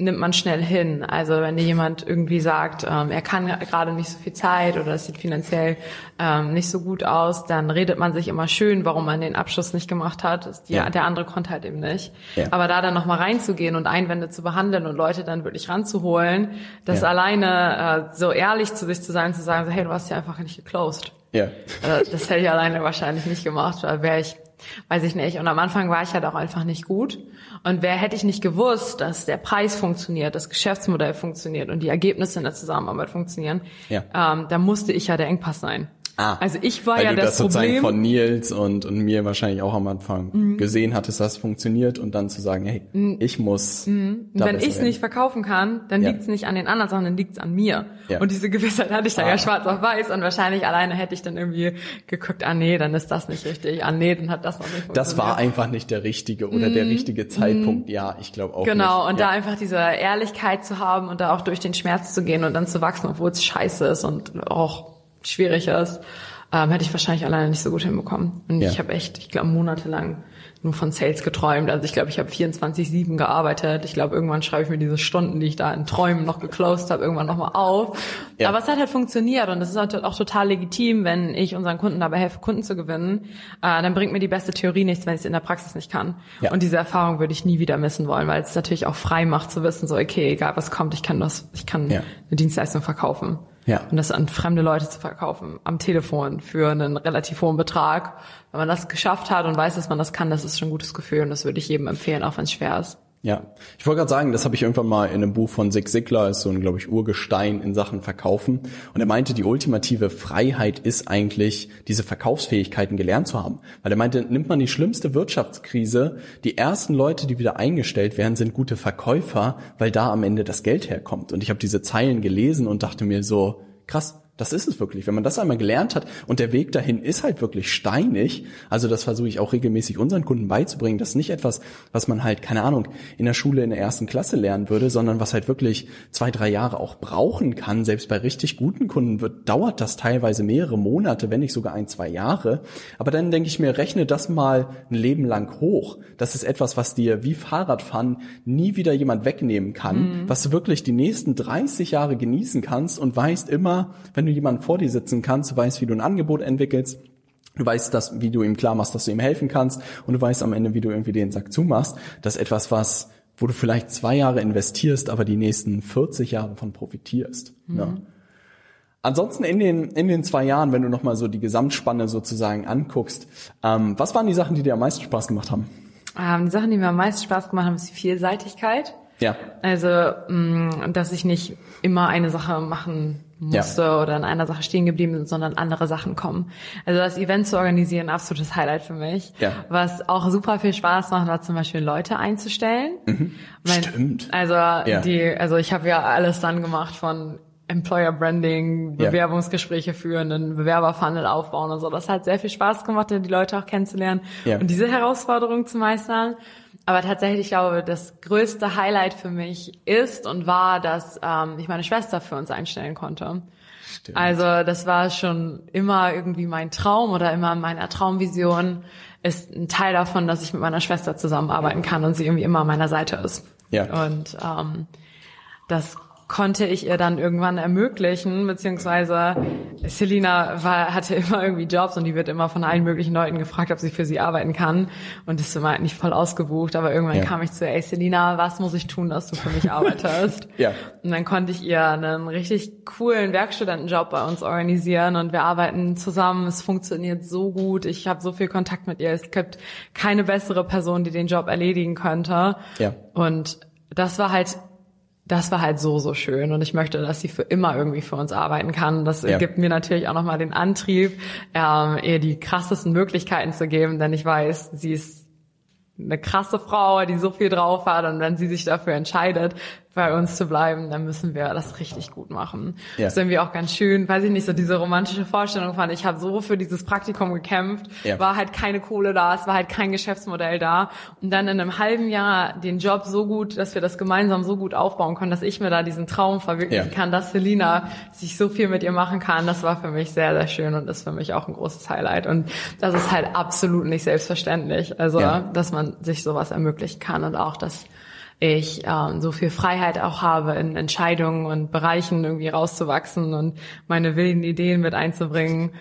Speaker 2: nimmt man schnell hin. Also wenn dir jemand irgendwie sagt, ähm, er kann gerade nicht so viel Zeit oder es sieht finanziell ähm, nicht so gut aus, dann redet man sich immer schön, warum man den Abschluss nicht gemacht hat. Die, ja. Der andere konnte halt eben nicht. Ja. Aber da dann nochmal reinzugehen und Einwände zu behandeln und Leute dann wirklich ranzuholen, das ja. alleine äh, so ehrlich zu sich zu sein, zu sagen, so, hey, du hast ja einfach nicht geclosed. Ja. Äh, das hätte ich alleine wahrscheinlich nicht gemacht, weil wäre ich weiß ich nicht. Und am Anfang war ich halt auch einfach nicht gut. Und wer hätte ich nicht gewusst, dass der Preis funktioniert, das Geschäftsmodell funktioniert und die Ergebnisse in der Zusammenarbeit funktionieren, ja. ähm, da musste ich ja der Engpass sein. Ah, also ich war ja
Speaker 1: du
Speaker 2: das,
Speaker 1: das Problem. von Nils und, und mir wahrscheinlich auch am Anfang mhm. gesehen hattest, dass das funktioniert und dann zu sagen, hey, mhm. ich muss.
Speaker 2: Mhm. Wenn ich es nicht verkaufen kann, dann ja. liegt es nicht an den anderen, sondern dann liegt es an mir. Ja. Und diese Gewissheit hatte ich da ah. ja schwarz auf weiß und wahrscheinlich alleine hätte ich dann irgendwie geguckt, ah nee, dann ist das nicht richtig, ah nee, dann hat das noch nicht funktioniert.
Speaker 1: Das war einfach nicht der richtige oder der mhm. richtige Zeitpunkt. Mhm. Ja, ich glaube auch.
Speaker 2: Genau,
Speaker 1: nicht.
Speaker 2: und ja. da einfach diese Ehrlichkeit zu haben und da auch durch den Schmerz zu gehen und dann zu wachsen, obwohl es scheiße ist und auch schwierig ist ähm, hätte ich wahrscheinlich alleine nicht so gut hinbekommen. Und ja. ich habe echt, ich glaube, monatelang nur von Sales geträumt. Also ich glaube, ich habe 24-7 gearbeitet. Ich glaube, irgendwann schreibe ich mir diese Stunden, die ich da in Träumen noch geclosed habe, irgendwann nochmal auf. Ja. Aber es hat halt funktioniert und es ist halt auch total legitim, wenn ich unseren Kunden dabei helfe, Kunden zu gewinnen. Äh, dann bringt mir die beste Theorie nichts, wenn ich es in der Praxis nicht kann. Ja. Und diese Erfahrung würde ich nie wieder missen wollen, weil es natürlich auch frei macht zu wissen, so okay, egal was kommt, ich kann das, ich kann ja. eine Dienstleistung verkaufen. Ja. Und das an fremde Leute zu verkaufen, am Telefon für einen relativ hohen Betrag. Wenn man das geschafft hat und weiß, dass man das kann, das ist schon ein gutes Gefühl und das würde ich jedem empfehlen, auch wenn es schwer ist.
Speaker 1: Ja, ich wollte gerade sagen, das habe ich irgendwann mal in einem Buch von Zig Ziglar, ist so ein, glaube ich, Urgestein in Sachen Verkaufen. Und er meinte, die ultimative Freiheit ist eigentlich, diese Verkaufsfähigkeiten gelernt zu haben. Weil er meinte, nimmt man die schlimmste Wirtschaftskrise, die ersten Leute, die wieder eingestellt werden, sind gute Verkäufer, weil da am Ende das Geld herkommt. Und ich habe diese Zeilen gelesen und dachte mir so, krass, das ist es wirklich. Wenn man das einmal gelernt hat und der Weg dahin ist halt wirklich steinig, also das versuche ich auch regelmäßig unseren Kunden beizubringen, das ist nicht etwas, was man halt, keine Ahnung, in der Schule in der ersten Klasse lernen würde, sondern was halt wirklich zwei, drei Jahre auch brauchen kann. Selbst bei richtig guten Kunden wird, dauert das teilweise mehrere Monate, wenn nicht sogar ein, zwei Jahre. Aber dann denke ich mir, rechne das mal ein Leben lang hoch. Das ist etwas, was dir wie Fahrradfahren nie wieder jemand wegnehmen kann, mhm. was du wirklich die nächsten 30 Jahre genießen kannst und weißt immer, wenn du du jemanden vor dir sitzen kannst, du weißt, wie du ein Angebot entwickelst, du weißt, dass, wie du ihm klar machst, dass du ihm helfen kannst und du weißt am Ende, wie du irgendwie den Sack zumachst. Das ist etwas, was, wo du vielleicht zwei Jahre investierst, aber die nächsten 40 Jahre von profitierst. Mhm. Ja. Ansonsten in den, in den zwei Jahren, wenn du nochmal so die Gesamtspanne sozusagen anguckst, ähm, was waren die Sachen, die dir am meisten Spaß gemacht haben?
Speaker 2: Ähm, die Sachen, die mir am meisten Spaß gemacht haben, ist die Vielseitigkeit.
Speaker 1: Ja.
Speaker 2: Also, mh, mm, dass ich nicht immer eine Sache machen musste ja. oder in einer Sache stehen geblieben sind, sondern andere Sachen kommen. Also das Event zu organisieren, absolutes Highlight für mich.
Speaker 1: Ja.
Speaker 2: Was auch super viel Spaß macht, war zum Beispiel Leute einzustellen.
Speaker 1: Mhm. Mein, Stimmt.
Speaker 2: Also ja. die, also ich habe ja alles dann gemacht von Employer Branding, Bewerbungsgespräche führen, einen Bewerberfunnel aufbauen und so. Das hat sehr viel Spaß gemacht, die Leute auch kennenzulernen und diese Herausforderung zu meistern. Aber tatsächlich, ich glaube, das größte Highlight für mich ist und war, dass ähm, ich meine Schwester für uns einstellen konnte. Stimmt. Also das war schon immer irgendwie mein Traum oder immer meiner Traumvision ist ein Teil davon, dass ich mit meiner Schwester zusammenarbeiten kann und sie irgendwie immer an meiner Seite ist.
Speaker 1: Ja.
Speaker 2: Und ähm, das konnte ich ihr dann irgendwann ermöglichen, beziehungsweise Selina war, hatte immer irgendwie Jobs und die wird immer von allen möglichen Leuten gefragt, ob sie für sie arbeiten kann und ist immer nicht voll ausgebucht, aber irgendwann ja. kam ich zu, ey Selina, was muss ich tun, dass du für mich arbeitest?
Speaker 1: ja.
Speaker 2: Und dann konnte ich ihr einen richtig coolen Werkstudentenjob bei uns organisieren und wir arbeiten zusammen, es funktioniert so gut, ich habe so viel Kontakt mit ihr, es gibt keine bessere Person, die den Job erledigen könnte.
Speaker 1: Ja.
Speaker 2: Und das war halt das war halt so, so schön. Und ich möchte, dass sie für immer irgendwie für uns arbeiten kann. Das ja. gibt mir natürlich auch nochmal den Antrieb, ähm, ihr die krassesten Möglichkeiten zu geben, denn ich weiß, sie ist eine krasse Frau, die so viel drauf hat und wenn sie sich dafür entscheidet, bei uns zu bleiben, dann müssen wir das richtig gut machen. Ja. Das ist irgendwie auch ganz schön, weiß ich nicht, so diese romantische Vorstellung fand, ich habe so für dieses Praktikum gekämpft, ja. war halt keine Kohle da, es war halt kein Geschäftsmodell da und dann in einem halben Jahr den Job so gut, dass wir das gemeinsam so gut aufbauen können, dass ich mir da diesen Traum verwirklichen ja. kann, dass Selina sich so viel mit ihr machen kann, das war für mich sehr, sehr schön und ist für mich auch ein großes Highlight und das ist halt absolut nicht selbstverständlich, also dass man sich sowas ermöglichen kann und auch, dass ich ähm, so viel Freiheit auch habe, in Entscheidungen und Bereichen irgendwie rauszuwachsen und meine wilden Ideen mit einzubringen.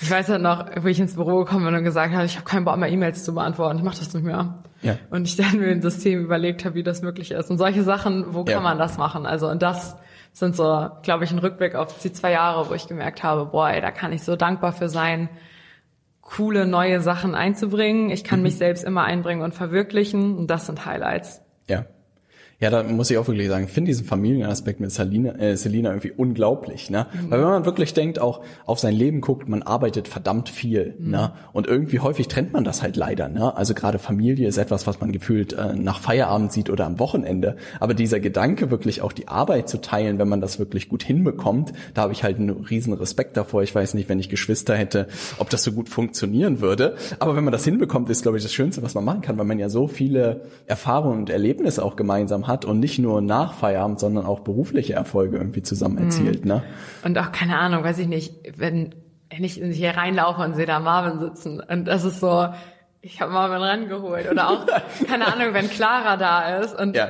Speaker 2: Ich weiß halt noch, wo ich ins Büro gekommen bin und gesagt habe, ich habe keinen Bock mehr E-Mails zu beantworten, ich mache das nicht mehr.
Speaker 1: Ja.
Speaker 2: Und ich dann mir ein System überlegt habe, wie das möglich ist. Und solche Sachen, wo ja. kann man das machen? Also und das sind so, glaube ich, ein Rückblick auf die zwei Jahre, wo ich gemerkt habe, boah, ey, da kann ich so dankbar für sein, coole neue Sachen einzubringen. Ich kann mhm. mich selbst immer einbringen und verwirklichen. Und das sind Highlights.
Speaker 1: Ja. Ja, da muss ich auch wirklich sagen, ich finde diesen Familienaspekt mit Selina, äh, Selina irgendwie unglaublich, ne? Mhm. Weil wenn man wirklich denkt, auch auf sein Leben guckt, man arbeitet verdammt viel, mhm. ne? Und irgendwie häufig trennt man das halt leider, ne? Also gerade Familie ist etwas, was man gefühlt äh, nach Feierabend sieht oder am Wochenende. Aber dieser Gedanke, wirklich auch die Arbeit zu teilen, wenn man das wirklich gut hinbekommt, da habe ich halt einen riesen Respekt davor. Ich weiß nicht, wenn ich Geschwister hätte, ob das so gut funktionieren würde. Aber wenn man das hinbekommt, ist, glaube ich, das Schönste, was man machen kann, weil man ja so viele Erfahrungen und Erlebnisse auch gemeinsam hat und nicht nur nach Feierabend, sondern auch berufliche Erfolge irgendwie zusammen erzielt. Mhm. Ne?
Speaker 2: Und auch keine Ahnung, weiß ich nicht, wenn, wenn ich hier reinlaufe und sehe da Marvin sitzen und das ist so, ich habe Marvin rangeholt oder auch keine Ahnung, wenn Clara da ist und
Speaker 1: ja.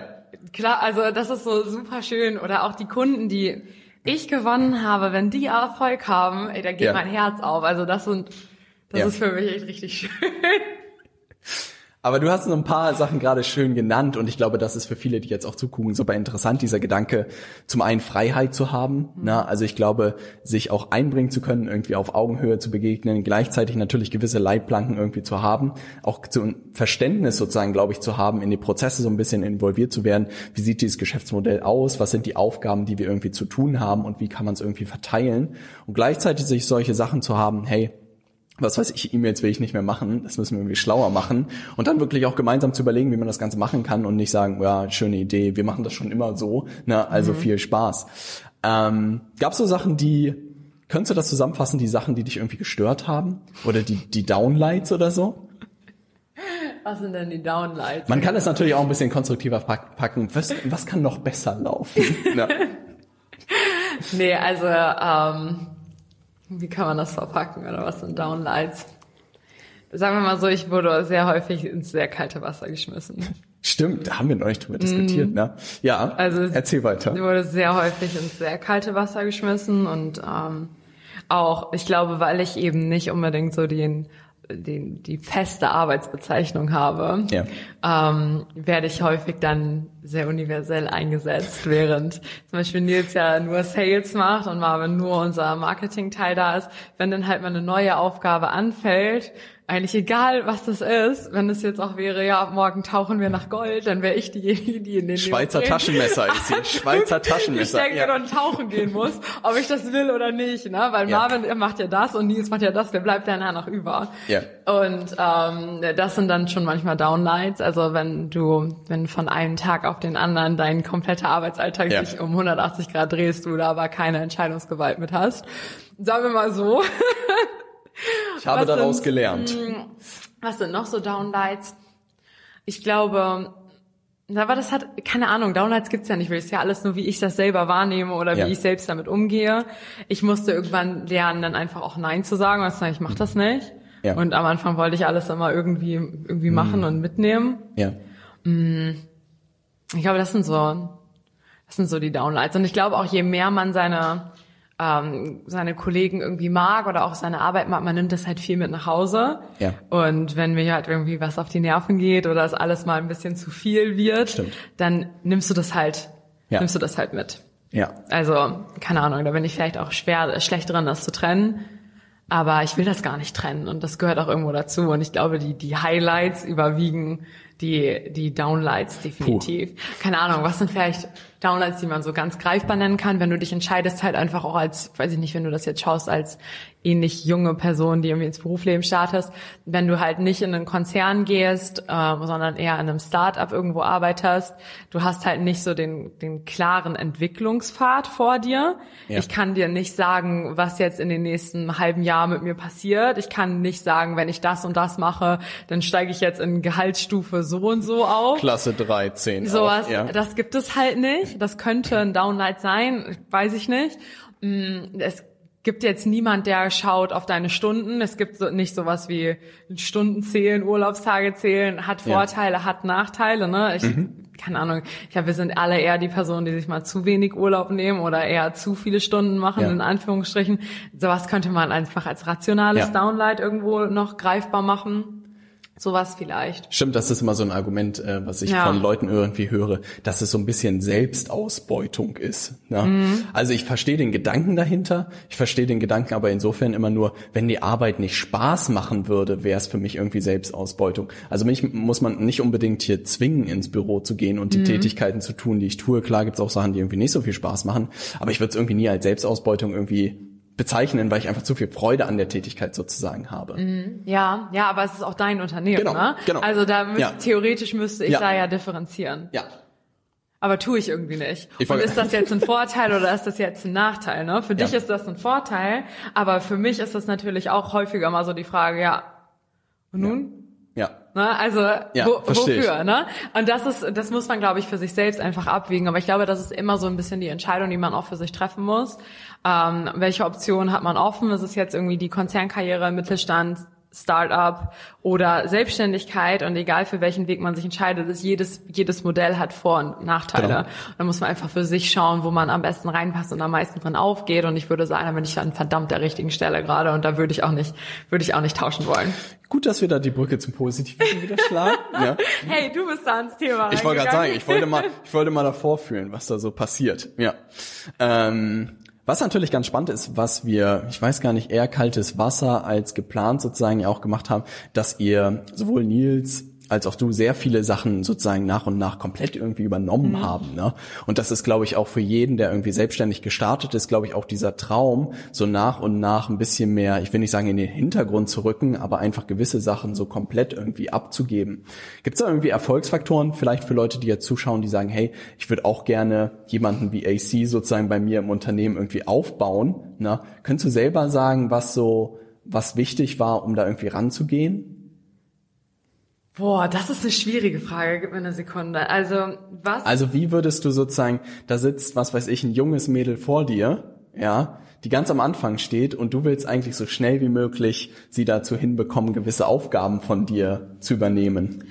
Speaker 2: klar, also das ist so super schön oder auch die Kunden, die ich gewonnen habe, wenn die Erfolg haben, ey, da geht ja. mein Herz auf. Also das sind, das ja. ist für mich echt richtig schön.
Speaker 1: Aber du hast so ein paar Sachen gerade schön genannt und ich glaube, das ist für viele, die jetzt auch zugucken, super interessant, dieser Gedanke, zum einen Freiheit zu haben. Mhm. Na, also ich glaube, sich auch einbringen zu können, irgendwie auf Augenhöhe zu begegnen, gleichzeitig natürlich gewisse Leitplanken irgendwie zu haben, auch zu Verständnis sozusagen, glaube ich, zu haben, in die Prozesse so ein bisschen involviert zu werden. Wie sieht dieses Geschäftsmodell aus? Was sind die Aufgaben, die wir irgendwie zu tun haben und wie kann man es irgendwie verteilen? Und gleichzeitig sich solche Sachen zu haben, hey, was weiß ich, E-Mails will ich nicht mehr machen, das müssen wir irgendwie schlauer machen und dann wirklich auch gemeinsam zu überlegen, wie man das Ganze machen kann und nicht sagen, ja, schöne Idee, wir machen das schon immer so, ne, also mhm. viel Spaß. Ähm, Gab so Sachen, die, könntest du das zusammenfassen, die Sachen, die dich irgendwie gestört haben oder die, die Downlights oder so?
Speaker 2: Was sind denn die Downlights?
Speaker 1: Man kann es natürlich auch ein bisschen konstruktiver packen. Was, was kann noch besser laufen? ja.
Speaker 2: Nee, also ähm, wie kann man das verpacken oder was sind Downlights? Sagen wir mal so, ich wurde sehr häufig ins sehr kalte Wasser geschmissen.
Speaker 1: Stimmt, da haben wir neulich drüber diskutiert, mm. ne? Ja, also erzähl weiter.
Speaker 2: Ich wurde sehr häufig ins sehr kalte Wasser geschmissen und ähm, auch, ich glaube, weil ich eben nicht unbedingt so den den, die feste Arbeitsbezeichnung habe, ja. ähm, werde ich häufig dann sehr universell eingesetzt, während zum Beispiel Nils ja nur Sales macht und Marvin nur unser Marketing-Teil da ist. Wenn dann halt mal eine neue Aufgabe anfällt, eigentlich egal, was das ist, wenn es jetzt auch wäre, ja, morgen tauchen wir nach Gold, dann wäre ich diejenige, die in den
Speaker 1: Schweizer Neopren Taschenmesser ist sie. Schweizer Taschenmesser.
Speaker 2: Ich denke, ja. dann tauchen gehen muss, ob ich das will oder nicht, ne? Weil ja. Marvin macht ja das und Nils macht ja das, wer bleibt dann noch über? Ja. Und ähm, das sind dann schon manchmal Downlights, also wenn du, wenn von einem Tag auf den anderen dein kompletter Arbeitsalltag ja. sich um 180 Grad drehst, du da aber keine Entscheidungsgewalt mit hast. Sagen wir mal so.
Speaker 1: Ich habe was daraus sind, gelernt. Hm,
Speaker 2: was sind noch so Downlights? Ich glaube, aber das hat, keine Ahnung, Downlights gibt's ja nicht, weil es ja alles nur, wie ich das selber wahrnehme oder wie ja. ich selbst damit umgehe. Ich musste irgendwann lernen, dann einfach auch Nein zu sagen und zu sagen, ich mach das nicht. Ja. Und am Anfang wollte ich alles immer irgendwie, irgendwie machen mhm. und mitnehmen. Ja. Hm. Ich glaube, das sind so, das sind so die Downlights. Und ich glaube auch, je mehr man seine, ähm, seine Kollegen irgendwie mag oder auch seine Arbeit mag, man nimmt das halt viel mit nach Hause. Ja. Und wenn mir halt irgendwie was auf die Nerven geht oder es alles mal ein bisschen zu viel wird, Stimmt. dann nimmst du das halt, ja. nimmst du das halt mit. Ja. Also, keine Ahnung, da bin ich vielleicht auch schwer, schlecht dran, das zu trennen. Aber ich will das gar nicht trennen und das gehört auch irgendwo dazu. Und ich glaube, die, die Highlights überwiegen die, die Downlights definitiv. Puh. Keine Ahnung, was sind vielleicht Downlights, die man so ganz greifbar nennen kann, wenn du dich entscheidest, halt einfach auch als, weiß ich nicht, wenn du das jetzt schaust, als ähnlich junge Person, die irgendwie ins Berufsleben startest, wenn du halt nicht in einen Konzern gehst, äh, sondern eher in einem Start-up irgendwo arbeitest, du hast halt nicht so den, den klaren Entwicklungspfad vor dir. Ja. Ich kann dir nicht sagen, was jetzt in den nächsten halben Jahren mit mir passiert. Ich kann nicht sagen, wenn ich das und das mache, dann steige ich jetzt in Gehaltsstufe so und so auf.
Speaker 1: Klasse 13.
Speaker 2: Sowas, ja. das gibt es halt nicht. Das könnte ein Downlight sein, weiß ich nicht. Mm, es gibt jetzt niemand, der schaut auf deine Stunden. Es gibt so, nicht sowas wie Stunden zählen, Urlaubstage zählen, hat Vorteile, ja. hat Nachteile. Ne? Ich, mhm. keine Ahnung. Ich glaube, wir sind alle eher die Personen, die sich mal zu wenig Urlaub nehmen oder eher zu viele Stunden machen, ja. in Anführungsstrichen. Sowas könnte man einfach als rationales ja. Downlight irgendwo noch greifbar machen. Sowas vielleicht.
Speaker 1: Stimmt, das ist immer so ein Argument, äh, was ich ja. von Leuten irgendwie höre, dass es so ein bisschen Selbstausbeutung ist. Ne? Mhm. Also ich verstehe den Gedanken dahinter, ich verstehe den Gedanken aber insofern immer nur, wenn die Arbeit nicht Spaß machen würde, wäre es für mich irgendwie Selbstausbeutung. Also mich muss man nicht unbedingt hier zwingen, ins Büro zu gehen und die mhm. Tätigkeiten zu tun, die ich tue. Klar gibt's auch Sachen, die irgendwie nicht so viel Spaß machen, aber ich würde es irgendwie nie als Selbstausbeutung irgendwie bezeichnen, weil ich einfach zu viel Freude an der Tätigkeit sozusagen habe.
Speaker 2: Mhm. Ja, ja, aber es ist auch dein Unternehmen,
Speaker 1: genau,
Speaker 2: ne?
Speaker 1: Genau.
Speaker 2: Also da müsst, ja. theoretisch müsste ich ja. da ja differenzieren. Ja. Aber tue ich irgendwie nicht. Ich und ist das jetzt ein Vorteil oder ist das jetzt ein Nachteil? Ne? Für dich ist das ein Vorteil, aber für mich ist das natürlich auch häufiger mal so die Frage, ja, und nun? Ne? Also ja, wo, wofür? Ne? Und das ist, das muss man, glaube ich, für sich selbst einfach abwiegen. Aber ich glaube, das ist immer so ein bisschen die Entscheidung, die man auch für sich treffen muss. Ähm, welche Option hat man offen? Ist es jetzt irgendwie die Konzernkarriere im Mittelstand? Startup oder Selbstständigkeit und egal für welchen Weg man sich entscheidet, ist jedes, jedes Modell hat Vor- und Nachteile. Genau. Da muss man einfach für sich schauen, wo man am besten reinpasst und am meisten drin aufgeht. Und ich würde sagen, da bin ich an verdammt der richtigen Stelle gerade und da würde ich auch nicht, würde ich auch nicht tauschen wollen.
Speaker 1: Gut, dass wir da die Brücke zum Positiven wieder schlagen. ja.
Speaker 2: Hey, du bist da ans Thema.
Speaker 1: Ich wollte gerade sagen, ich wollte mal, ich wollte mal davor fühlen, was da so passiert. Ja. Ähm, was natürlich ganz spannend ist, was wir, ich weiß gar nicht, eher kaltes Wasser als geplant sozusagen auch gemacht haben, dass ihr sowohl Nils als auch du sehr viele Sachen sozusagen nach und nach komplett irgendwie übernommen mhm. haben. Ne? Und das ist, glaube ich, auch für jeden, der irgendwie selbstständig gestartet ist, glaube ich, auch dieser Traum, so nach und nach ein bisschen mehr, ich will nicht sagen in den Hintergrund zu rücken, aber einfach gewisse Sachen so komplett irgendwie abzugeben. Gibt es da irgendwie Erfolgsfaktoren vielleicht für Leute, die jetzt zuschauen, die sagen, hey, ich würde auch gerne jemanden wie AC sozusagen bei mir im Unternehmen irgendwie aufbauen? Ne? Könntest du selber sagen, was so, was wichtig war, um da irgendwie ranzugehen?
Speaker 2: Boah, das ist eine schwierige Frage. Gib mir eine Sekunde. Also, was?
Speaker 1: Also, wie würdest du sozusagen, da sitzt, was weiß ich, ein junges Mädel vor dir, ja, die ganz am Anfang steht und du willst eigentlich so schnell wie möglich sie dazu hinbekommen, gewisse Aufgaben von dir zu übernehmen.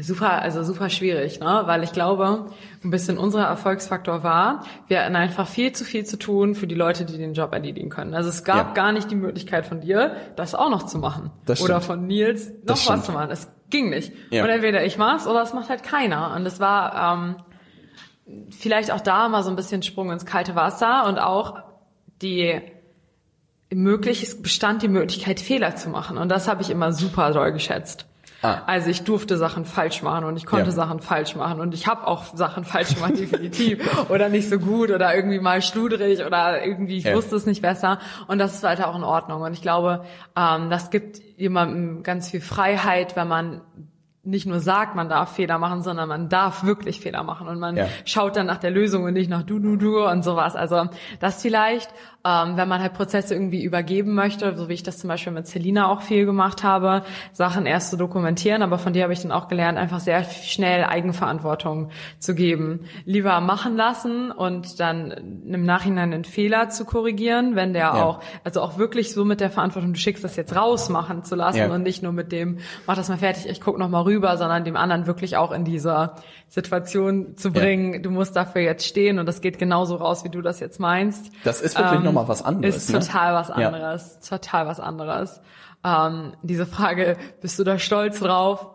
Speaker 2: Super, also super schwierig, ne? Weil ich glaube, ein bisschen unser Erfolgsfaktor war, wir hatten einfach viel zu viel zu tun für die Leute, die den Job erledigen können. Also es gab ja. gar nicht die Möglichkeit von dir, das auch noch zu machen. Das oder von Nils noch was zu machen. Es ging nicht. Ja. Und entweder ich mach's oder es macht halt keiner. Und es war ähm, vielleicht auch da mal so ein bisschen Sprung ins kalte Wasser und auch die möglich, es bestand die Möglichkeit, Fehler zu machen. Und das habe ich immer super doll geschätzt. Ah. Also ich durfte Sachen falsch machen und ich konnte ja. Sachen falsch machen und ich habe auch Sachen falsch gemacht, definitiv. oder nicht so gut oder irgendwie mal schludrig oder irgendwie, ich ja. wusste es nicht besser. Und das ist weiter auch in Ordnung. Und ich glaube, ähm, das gibt jemandem ganz viel Freiheit, wenn man nicht nur sagt, man darf Fehler machen, sondern man darf wirklich Fehler machen und man ja. schaut dann nach der Lösung und nicht nach du, du, du und sowas. Also das vielleicht ähm, wenn man halt Prozesse irgendwie übergeben möchte, so wie ich das zum Beispiel mit Selina auch viel gemacht habe, Sachen erst zu dokumentieren, aber von dir habe ich dann auch gelernt, einfach sehr schnell Eigenverantwortung zu geben. Lieber machen lassen und dann im Nachhinein einen Fehler zu korrigieren, wenn der ja. auch, also auch wirklich so mit der Verantwortung, du schickst das jetzt raus machen zu lassen ja. und nicht nur mit dem, mach das mal fertig, ich guck noch mal rüber, sondern dem anderen wirklich auch in dieser Situation zu bringen, ja. du musst dafür jetzt stehen und das geht genauso raus, wie du das jetzt meinst.
Speaker 1: Das ist wirklich ähm, nochmal was anderes.
Speaker 2: Ist ne? total was anderes, ja. total was anderes. Ähm, diese Frage, bist du da stolz drauf?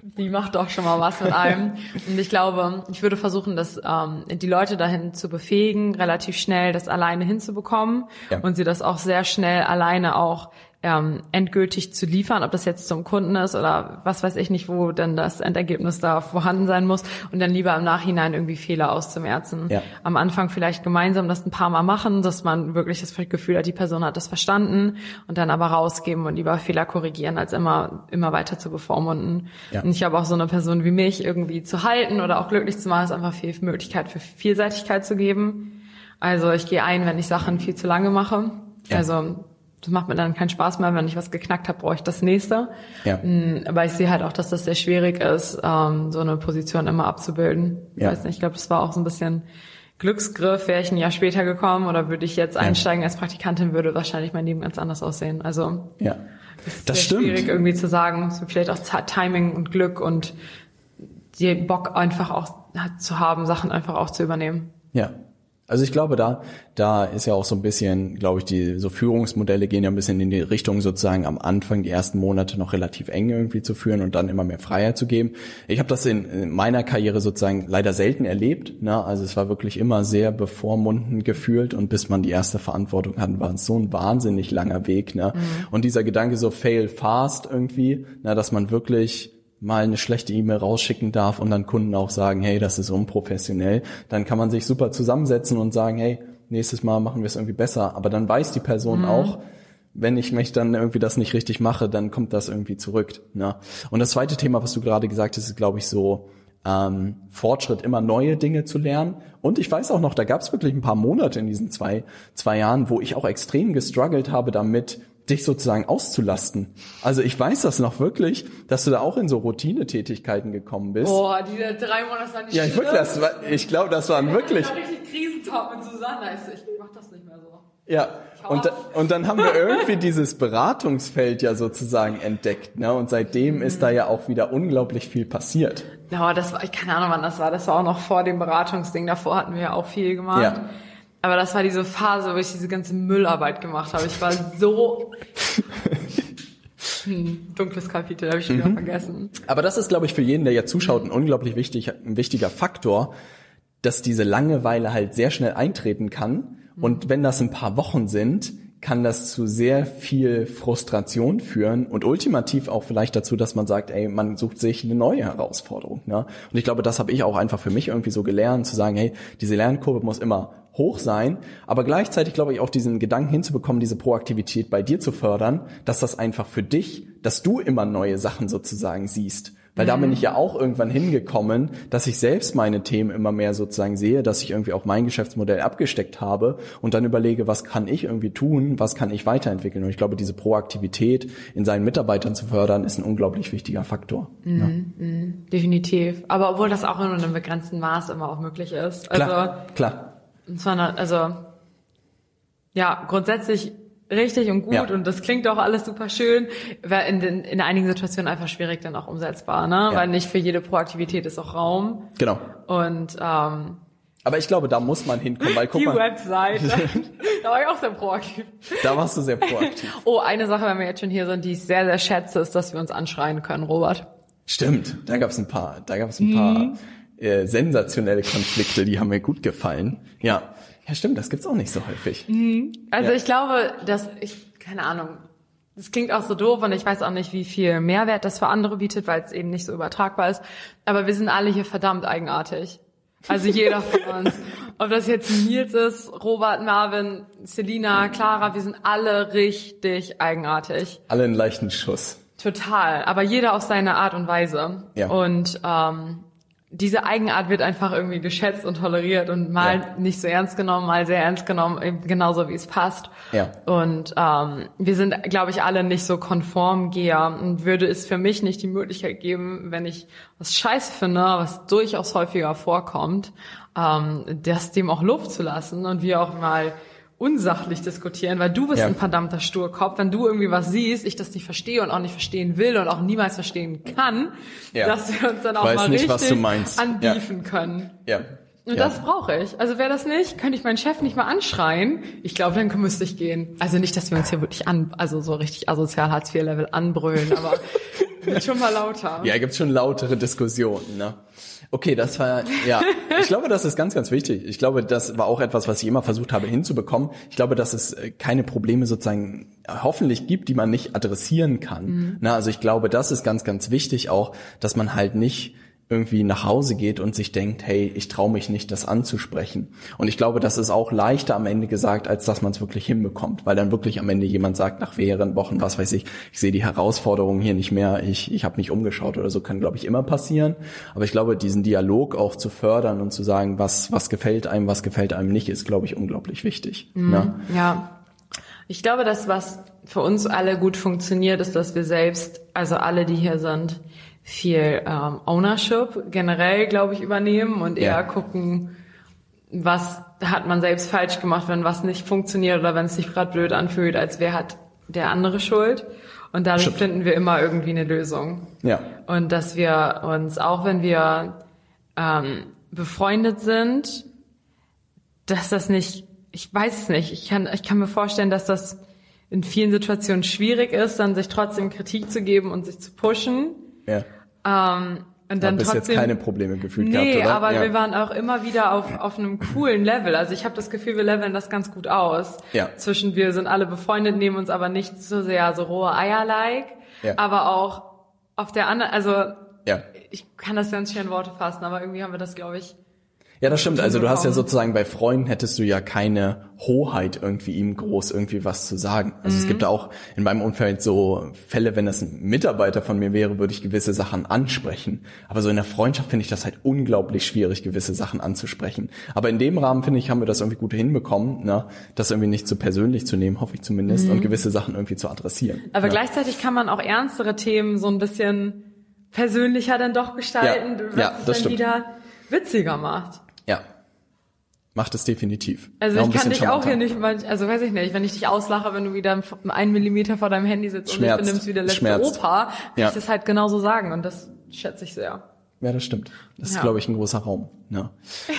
Speaker 2: Die macht doch schon mal was mit einem. Und ich glaube, ich würde versuchen, dass ähm, die Leute dahin zu befähigen, relativ schnell das alleine hinzubekommen ja. und sie das auch sehr schnell alleine auch ähm, endgültig zu liefern, ob das jetzt zum Kunden ist oder was weiß ich nicht, wo dann das Endergebnis da vorhanden sein muss und dann lieber im Nachhinein irgendwie Fehler auszumerzen. Ja. Am Anfang vielleicht gemeinsam das ein paar Mal machen, dass man wirklich das Gefühl hat, die Person hat das verstanden und dann aber rausgeben und lieber Fehler korrigieren, als immer, immer weiter zu bevormunden. Ja. Und ich habe auch so eine Person wie mich irgendwie zu halten oder auch glücklich zu machen, ist einfach viel Möglichkeit für Vielseitigkeit zu geben. Also ich gehe ein, wenn ich Sachen viel zu lange mache. Ja. Also das macht mir dann keinen Spaß mehr. Wenn ich was geknackt habe, brauche ich das nächste. Ja. Mm, aber ich sehe halt auch, dass das sehr schwierig ist, ähm, so eine Position immer abzubilden. Ich ja. weiß nicht, ich glaube, das war auch so ein bisschen Glücksgriff. Wäre ich ein Jahr später gekommen oder würde ich jetzt ja. einsteigen als Praktikantin, würde wahrscheinlich mein Leben ganz anders aussehen. Also
Speaker 1: ja.
Speaker 2: das ist das stimmt. schwierig irgendwie zu sagen. So vielleicht auch Timing und Glück und die Bock einfach auch zu haben, Sachen einfach auch zu übernehmen.
Speaker 1: Ja, also ich glaube, da, da ist ja auch so ein bisschen, glaube ich, die so Führungsmodelle gehen ja ein bisschen in die Richtung sozusagen am Anfang die ersten Monate noch relativ eng irgendwie zu führen und dann immer mehr Freiheit zu geben. Ich habe das in, in, meiner Karriere sozusagen leider selten erlebt. Ne? Also es war wirklich immer sehr bevormundend gefühlt und bis man die erste Verantwortung hatten, war es so ein wahnsinnig langer Weg. Ne? Mhm. Und dieser Gedanke so fail fast irgendwie, ne? dass man wirklich mal eine schlechte E-Mail rausschicken darf und dann Kunden auch sagen, hey, das ist unprofessionell, dann kann man sich super zusammensetzen und sagen, hey, nächstes Mal machen wir es irgendwie besser. Aber dann weiß die Person mhm. auch, wenn ich mich dann irgendwie das nicht richtig mache, dann kommt das irgendwie zurück. Ne? Und das zweite Thema, was du gerade gesagt hast, ist, glaube ich, so ähm, Fortschritt, immer neue Dinge zu lernen. Und ich weiß auch noch, da gab es wirklich ein paar Monate in diesen zwei, zwei Jahren, wo ich auch extrem gestruggelt habe damit, dich sozusagen auszulasten. Also ich weiß das noch wirklich, dass du da auch in so Routinetätigkeiten gekommen bist.
Speaker 2: Boah, diese drei Monate, das war nicht
Speaker 1: Ja, ich, wirklich, das war, ich glaube, das waren wirklich...
Speaker 2: Ich war richtig Krisentalk mit Susanne. Ich mach das nicht mehr so.
Speaker 1: Ja, und, und dann haben wir irgendwie dieses Beratungsfeld ja sozusagen entdeckt. Ne? Und seitdem ist da ja auch wieder unglaublich viel passiert.
Speaker 2: Ja, das war, ich keine Ahnung, wann das war. Das war auch noch vor dem Beratungsding. Davor hatten wir ja auch viel gemacht. Ja. Aber das war diese Phase, wo ich diese ganze Müllarbeit gemacht habe. Ich war so hm, dunkles Kapitel, habe ich schon mhm. vergessen.
Speaker 1: Aber das ist, glaube ich, für jeden, der ja zuschaut, ein unglaublich wichtig, ein wichtiger Faktor, dass diese Langeweile halt sehr schnell eintreten kann. Und wenn das ein paar Wochen sind, kann das zu sehr viel Frustration führen und ultimativ auch vielleicht dazu, dass man sagt, ey, man sucht sich eine neue Herausforderung. Ne? Und ich glaube, das habe ich auch einfach für mich irgendwie so gelernt, zu sagen, hey, diese Lernkurve muss immer hoch sein, aber gleichzeitig glaube ich auch diesen Gedanken hinzubekommen, diese Proaktivität bei dir zu fördern, dass das einfach für dich, dass du immer neue Sachen sozusagen siehst. Weil da bin ich ja auch irgendwann hingekommen, dass ich selbst meine Themen immer mehr sozusagen sehe, dass ich irgendwie auch mein Geschäftsmodell abgesteckt habe und dann überlege, was kann ich irgendwie tun, was kann ich weiterentwickeln. Und ich glaube, diese Proaktivität in seinen Mitarbeitern zu fördern, ist ein unglaublich wichtiger Faktor.
Speaker 2: Mhm, ja. Mhm. definitiv. Aber obwohl das auch in einem begrenzten Maß immer auch möglich ist.
Speaker 1: Also, klar, klar.
Speaker 2: Und zwar, also, ja, grundsätzlich richtig und gut ja. und das klingt auch alles super schön, wäre in, den, in einigen Situationen einfach schwierig dann auch umsetzbar, ne? Ja. Weil nicht für jede Proaktivität ist auch Raum.
Speaker 1: Genau.
Speaker 2: Und ähm,
Speaker 1: aber ich glaube, da muss man hinkommen, weil guck
Speaker 2: die
Speaker 1: mal.
Speaker 2: Die Webseite. da war ich auch sehr proaktiv.
Speaker 1: Da warst du sehr proaktiv.
Speaker 2: oh, eine Sache, wenn wir jetzt schon hier sind, die ich sehr, sehr schätze, ist, dass wir uns anschreien können, Robert.
Speaker 1: Stimmt, da gab's ein paar, da gab's ein paar mhm. Äh, sensationelle Konflikte, die haben mir gut gefallen. Ja. Ja, stimmt, das gibt's auch nicht so häufig.
Speaker 2: Mhm. Also ja. ich glaube, dass ich, keine Ahnung, das klingt auch so doof und ich weiß auch nicht, wie viel Mehrwert das für andere bietet, weil es eben nicht so übertragbar ist. Aber wir sind alle hier verdammt eigenartig. Also jeder von uns. Ob das jetzt Nils ist, Robert, Marvin, Selina, Clara, wir sind alle richtig eigenartig.
Speaker 1: Alle einen leichten Schuss.
Speaker 2: Total. Aber jeder auf seine Art und Weise. Ja. Und ähm, diese Eigenart wird einfach irgendwie geschätzt und toleriert und mal ja. nicht so ernst genommen, mal sehr ernst genommen, genauso wie es passt.
Speaker 1: Ja.
Speaker 2: Und ähm, wir sind, glaube ich, alle nicht so konform Geher und würde es für mich nicht die Möglichkeit geben, wenn ich was Scheiße finde, was durchaus häufiger vorkommt, ähm, das dem auch Luft zu lassen und wir auch mal unsachlich diskutieren, weil du bist ja. ein verdammter Sturkopf. Wenn du irgendwie was siehst, ich das nicht verstehe und auch nicht verstehen will und auch niemals verstehen kann, ja. dass wir uns dann auch mal nicht, richtig anbiefen ja. können.
Speaker 1: Ja.
Speaker 2: Und das brauche ich. Also wäre das nicht, könnte ich meinen Chef nicht mal anschreien. Ich glaube, dann müsste ich gehen. Also nicht, dass wir uns hier wirklich an, also so richtig asozial Hartz IV Level anbrüllen, aber wird schon mal lauter.
Speaker 1: Ja, gibt's schon lautere Diskussionen, ne? Okay, das war, ja, ich glaube, das ist ganz, ganz wichtig. Ich glaube, das war auch etwas, was ich immer versucht habe hinzubekommen. Ich glaube, dass es äh, keine Probleme sozusagen hoffentlich gibt, die man nicht adressieren kann. Mhm. Na, also ich glaube, das ist ganz, ganz wichtig auch, dass man halt nicht irgendwie nach Hause geht und sich denkt, hey, ich traue mich nicht, das anzusprechen. Und ich glaube, das ist auch leichter am Ende gesagt, als dass man es wirklich hinbekommt, weil dann wirklich am Ende jemand sagt, nach mehreren Wochen, was weiß ich, ich sehe die Herausforderungen hier nicht mehr, ich, ich habe mich umgeschaut oder so, kann, glaube ich, immer passieren. Aber ich glaube, diesen Dialog auch zu fördern und zu sagen, was, was gefällt einem, was gefällt einem nicht, ist, glaube ich, unglaublich wichtig.
Speaker 2: Mhm, ne? Ja. Ich glaube, das, was für uns alle gut funktioniert, ist, dass wir selbst, also alle, die hier sind, viel ähm, Ownership generell, glaube ich, übernehmen und eher ja. gucken, was hat man selbst falsch gemacht, wenn was nicht funktioniert oder wenn es sich gerade blöd anfühlt, als wer hat der andere Schuld. Und dadurch Stimmt. finden wir immer irgendwie eine Lösung.
Speaker 1: Ja.
Speaker 2: Und dass wir uns, auch wenn wir ähm, befreundet sind, dass das nicht, ich weiß es nicht, ich kann, ich kann mir vorstellen, dass das in vielen Situationen schwierig ist, dann sich trotzdem Kritik zu geben und sich zu pushen.
Speaker 1: Ja.
Speaker 2: Ähm, und dann
Speaker 1: bis
Speaker 2: trotzdem,
Speaker 1: jetzt keine Probleme gefühlt
Speaker 2: nee,
Speaker 1: gehabt,
Speaker 2: oder? aber ja. wir waren auch immer wieder auf, auf einem coolen Level. Also ich habe das Gefühl, wir leveln das ganz gut aus.
Speaker 1: Ja.
Speaker 2: Zwischen wir sind alle befreundet, nehmen uns aber nicht so sehr so rohe Eier-like, ja. aber auch auf der anderen, also
Speaker 1: ja.
Speaker 2: ich kann das ganz schön in Worte fassen, aber irgendwie haben wir das, glaube ich,
Speaker 1: Ja, das stimmt. Also du hast ja sozusagen bei Freunden hättest du ja keine Hoheit irgendwie ihm groß irgendwie was zu sagen. Also mhm. es gibt auch in meinem Umfeld so Fälle, wenn das ein Mitarbeiter von mir wäre, würde ich gewisse Sachen ansprechen. Aber so in der Freundschaft finde ich das halt unglaublich schwierig, gewisse Sachen anzusprechen. Aber in dem Rahmen finde ich, haben wir das irgendwie gut hinbekommen, ne? das irgendwie nicht zu so persönlich zu nehmen, hoffe ich zumindest, mhm. und gewisse Sachen irgendwie zu adressieren.
Speaker 2: Aber ja. gleichzeitig kann man auch ernstere Themen so ein bisschen persönlicher dann doch gestalten, ja, was ja, das es dann stimmt. wieder witziger macht.
Speaker 1: Ja. Macht es definitiv.
Speaker 2: Also ich kann dich auch hier nicht, also weiß ich nicht, wenn ich dich auslache, wenn du wieder einen Millimeter vor deinem Handy sitzt Schmerzt. und ich benimmst wie der letzte Schmerzt. Opa, ja. ich das halt genauso sagen und das schätze ich sehr.
Speaker 1: Ja, das stimmt. Das ja. ist, glaube ich, ein großer Raum. Ja.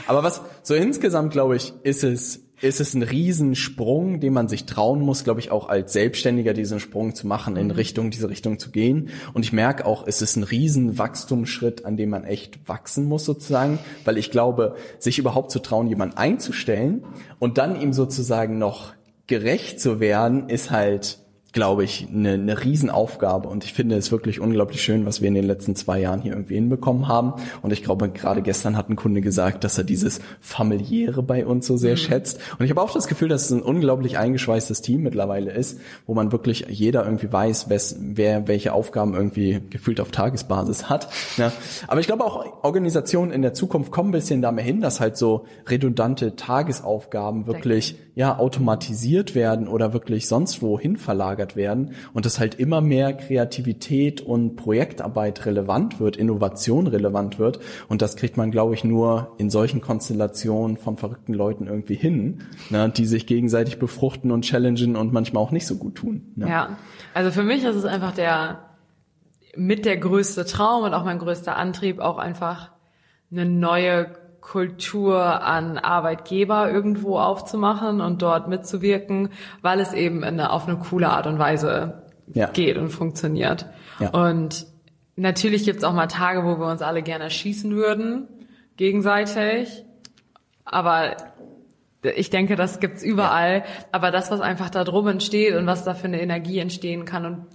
Speaker 1: Aber was so insgesamt, glaube ich, ist es ist es ein Riesensprung, den man sich trauen muss, glaube ich, auch als Selbstständiger diesen Sprung zu machen, in mhm. Richtung, diese Richtung zu gehen. Und ich merke auch, es ist ein Riesenwachstumsschritt, an dem man echt wachsen muss sozusagen, weil ich glaube, sich überhaupt zu trauen, jemanden einzustellen und dann ihm sozusagen noch gerecht zu werden, ist halt glaube ich, eine, eine Riesenaufgabe. Und ich finde es wirklich unglaublich schön, was wir in den letzten zwei Jahren hier irgendwie hinbekommen haben. Und ich glaube, gerade gestern hat ein Kunde gesagt, dass er dieses familiäre bei uns so sehr mhm. schätzt. Und ich habe auch das Gefühl, dass es ein unglaublich eingeschweißtes Team mittlerweile ist, wo man wirklich jeder irgendwie weiß, wer welche Aufgaben irgendwie gefühlt auf Tagesbasis hat. Ja. Aber ich glaube auch, Organisationen in der Zukunft kommen ein bisschen damit hin, dass halt so redundante Tagesaufgaben wirklich ja automatisiert werden oder wirklich sonst wohin verlagert werden und dass halt immer mehr Kreativität und Projektarbeit relevant wird, Innovation relevant wird und das kriegt man, glaube ich, nur in solchen Konstellationen von verrückten Leuten irgendwie hin, ne, die sich gegenseitig befruchten und challengen und manchmal auch nicht so gut tun.
Speaker 2: Ne? Ja, also für mich ist es einfach der mit der größte Traum und auch mein größter Antrieb auch einfach eine neue Kultur an Arbeitgeber irgendwo aufzumachen und dort mitzuwirken, weil es eben eine, auf eine coole Art und Weise ja. geht und funktioniert. Ja. Und natürlich gibt's auch mal Tage, wo wir uns alle gerne erschießen würden, gegenseitig. Aber ich denke, das gibt's überall. Ja. Aber das, was einfach da drum entsteht und was da für eine Energie entstehen kann und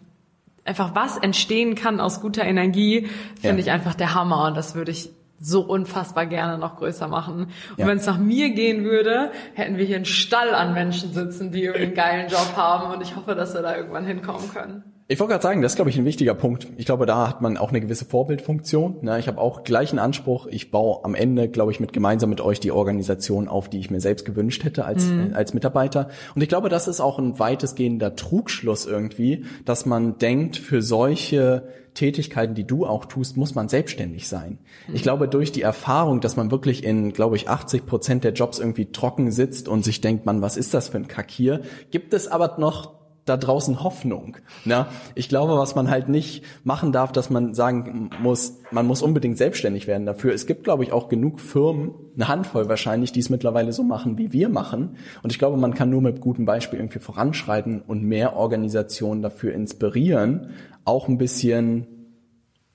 Speaker 2: einfach was entstehen kann aus guter Energie, finde ich einfach der Hammer. Und das würde ich so unfassbar gerne noch größer machen. Und ja. wenn es nach mir gehen würde, hätten wir hier einen Stall an Menschen sitzen, die irgendwie einen geilen Job haben und ich hoffe, dass wir da irgendwann hinkommen können.
Speaker 1: Ich wollte gerade sagen, das ist, glaube ich, ein wichtiger Punkt. Ich glaube, da hat man auch eine gewisse Vorbildfunktion. Ich habe auch gleichen Anspruch. Ich baue am Ende, glaube ich, mit gemeinsam mit euch die Organisation auf, die ich mir selbst gewünscht hätte als, mhm. als Mitarbeiter. Und ich glaube, das ist auch ein weitestgehender Trugschluss irgendwie, dass man denkt, für solche Tätigkeiten, die du auch tust, muss man selbstständig sein. Ich glaube, durch die Erfahrung, dass man wirklich in, glaube ich, 80 Prozent der Jobs irgendwie trocken sitzt und sich denkt, man, was ist das für ein Kack hier, gibt es aber noch da draußen Hoffnung. Ne? Ich glaube, was man halt nicht machen darf, dass man sagen muss, man muss unbedingt selbstständig werden dafür. Es gibt, glaube ich, auch genug Firmen, eine Handvoll wahrscheinlich, die es mittlerweile so machen, wie wir machen. Und ich glaube, man kann nur mit gutem Beispiel irgendwie voranschreiten und mehr Organisationen dafür inspirieren, auch ein bisschen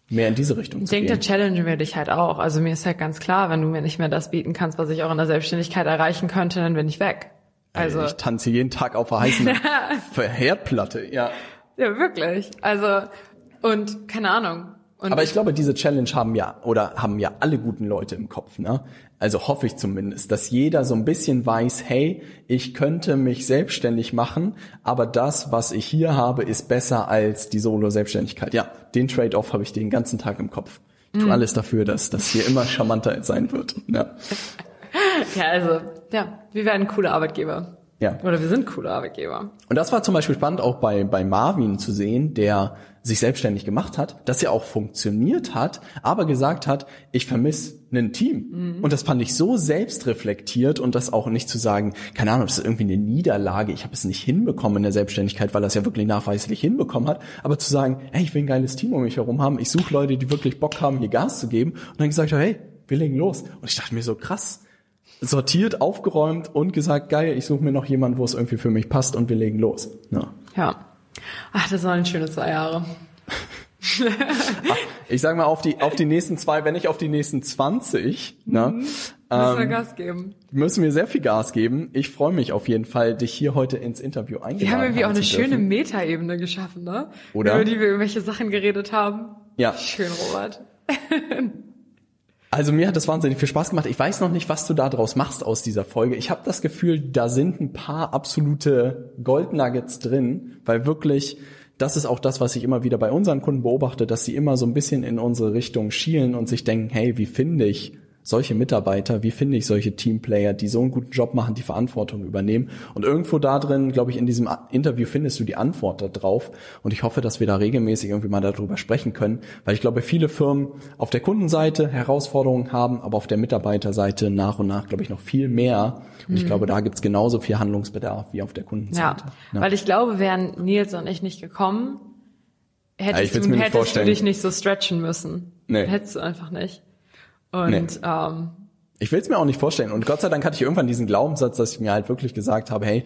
Speaker 1: mehr in diese Richtung
Speaker 2: ich zu denke, gehen. Ich denke, da challengen wir dich halt auch. Also mir ist halt ganz klar, wenn du mir nicht mehr das bieten kannst, was ich auch in der Selbstständigkeit erreichen könnte, dann bin ich weg.
Speaker 1: Also ich tanze jeden Tag auf der heißen Herdplatte, ja.
Speaker 2: Ja, wirklich. Also und keine Ahnung. Und
Speaker 1: Aber ich glaube, diese Challenge haben ja oder haben ja alle guten Leute im Kopf, ne? Also hoffe ich zumindest, dass jeder so ein bisschen weiß, hey, ich könnte mich selbstständig machen, aber das, was ich hier habe, ist besser als die Solo-Selbstständigkeit. Ja, den Trade-off habe ich den ganzen Tag im Kopf. Ich tue mm. alles dafür, dass das hier immer charmanter sein wird. Ja.
Speaker 2: ja, also, ja, wir werden coole Arbeitgeber. Ja. Oder wir sind coole Arbeitgeber.
Speaker 1: Und das war zum Beispiel spannend auch bei, bei Marvin zu sehen, der sich selbstständig gemacht hat, dass er auch funktioniert hat, aber gesagt hat, ich vermisse ein Team. Mhm. Und das fand ich so selbstreflektiert und das auch nicht zu sagen, keine Ahnung, das ist irgendwie eine Niederlage, ich habe es nicht hinbekommen in der Selbstständigkeit, weil er es ja wirklich nachweislich hinbekommen hat, aber zu sagen, hey, ich will ein geiles Team um mich herum haben, ich suche Leute, die wirklich Bock haben, hier Gas zu geben und dann gesagt, hey, wir legen los. Und ich dachte mir so, krass, sortiert, aufgeräumt und gesagt, geil, ich suche mir noch jemanden, wo es irgendwie für mich passt und wir legen los. Ja.
Speaker 2: ja. Ach, das waren schöne zwei Jahre.
Speaker 1: ich sag mal, auf die, auf die nächsten zwei, wenn nicht auf die nächsten 20, ne, mhm.
Speaker 2: müssen wir ähm, Gas geben.
Speaker 1: Müssen wir sehr viel Gas geben. Ich freue mich auf jeden Fall, dich hier heute ins Interview eingeladen
Speaker 2: Wir haben irgendwie auch eine schöne Metaebene geschaffen, ne?
Speaker 1: Oder?
Speaker 2: Über die wir irgendwelche Sachen geredet haben.
Speaker 1: Ja.
Speaker 2: Schön, Robert.
Speaker 1: Also mir hat das wahnsinnig viel Spaß gemacht. Ich weiß noch nicht, was du da draus machst aus dieser Folge. Ich habe das Gefühl, da sind ein paar absolute Goldnuggets drin, weil wirklich das ist auch das, was ich immer wieder bei unseren Kunden beobachte, dass sie immer so ein bisschen in unsere Richtung schielen und sich denken, hey, wie finde ich solche Mitarbeiter, wie finde ich solche Teamplayer, die so einen guten Job machen, die Verantwortung übernehmen. Und irgendwo da drin, glaube ich, in diesem Interview findest du die Antwort darauf. Und ich hoffe, dass wir da regelmäßig irgendwie mal darüber sprechen können, weil ich glaube, viele Firmen auf der Kundenseite Herausforderungen haben, aber auf der Mitarbeiterseite nach und nach, glaube ich, noch viel mehr. Und ich mhm. glaube, da gibt's genauso viel Handlungsbedarf wie auf der Kundenseite.
Speaker 2: Ja, ja. weil ich glaube, wären Nils und ich nicht gekommen, hättest, ja, du, hättest du dich nicht so stretchen müssen. Nee. Hättest du einfach nicht. Und nee. ähm,
Speaker 1: ich will es mir auch nicht vorstellen. Und Gott sei Dank hatte ich irgendwann diesen Glaubenssatz, dass ich mir halt wirklich gesagt habe, hey,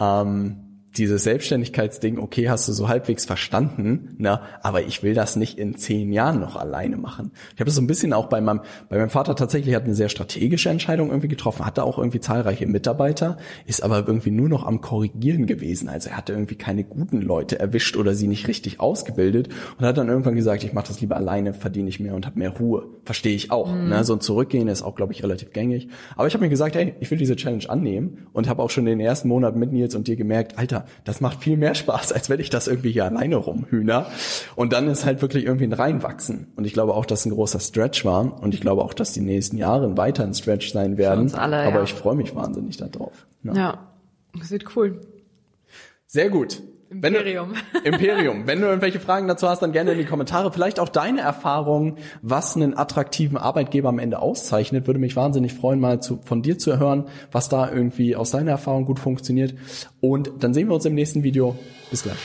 Speaker 1: ähm, dieses Selbstständigkeitsding, okay, hast du so halbwegs verstanden, ne? aber ich will das nicht in zehn Jahren noch alleine machen. Ich habe es so ein bisschen auch bei meinem, bei meinem Vater tatsächlich hat eine sehr strategische Entscheidung irgendwie getroffen, hatte auch irgendwie zahlreiche Mitarbeiter, ist aber irgendwie nur noch am Korrigieren gewesen. Also er hatte irgendwie keine guten Leute erwischt oder sie nicht richtig ausgebildet und hat dann irgendwann gesagt, ich mache das lieber alleine, verdiene ich mehr und habe mehr Ruhe. Verstehe ich auch. Mhm. Ne? So ein Zurückgehen ist auch, glaube ich, relativ gängig. Aber ich habe mir gesagt, hey, ich will diese Challenge annehmen und habe auch schon den ersten Monaten mit Nils und dir gemerkt, Alter, das macht viel mehr Spaß, als wenn ich das irgendwie hier alleine rumhühner. Und dann ist halt wirklich irgendwie ein Reinwachsen. Und ich glaube auch, dass ein großer Stretch war. Und ich glaube auch, dass die nächsten Jahre weiter ein Stretch sein werden. Alle, Aber ja. ich freue mich wahnsinnig darauf.
Speaker 2: Ja. ja, das wird cool.
Speaker 1: Sehr gut.
Speaker 2: Imperium.
Speaker 1: Wenn du, Imperium. Wenn du irgendwelche Fragen dazu hast, dann gerne in die Kommentare. Vielleicht auch deine Erfahrung, was einen attraktiven Arbeitgeber am Ende auszeichnet. Würde mich wahnsinnig freuen, mal zu, von dir zu hören, was da irgendwie aus deiner Erfahrung gut funktioniert. Und dann sehen wir uns im nächsten Video. Bis gleich.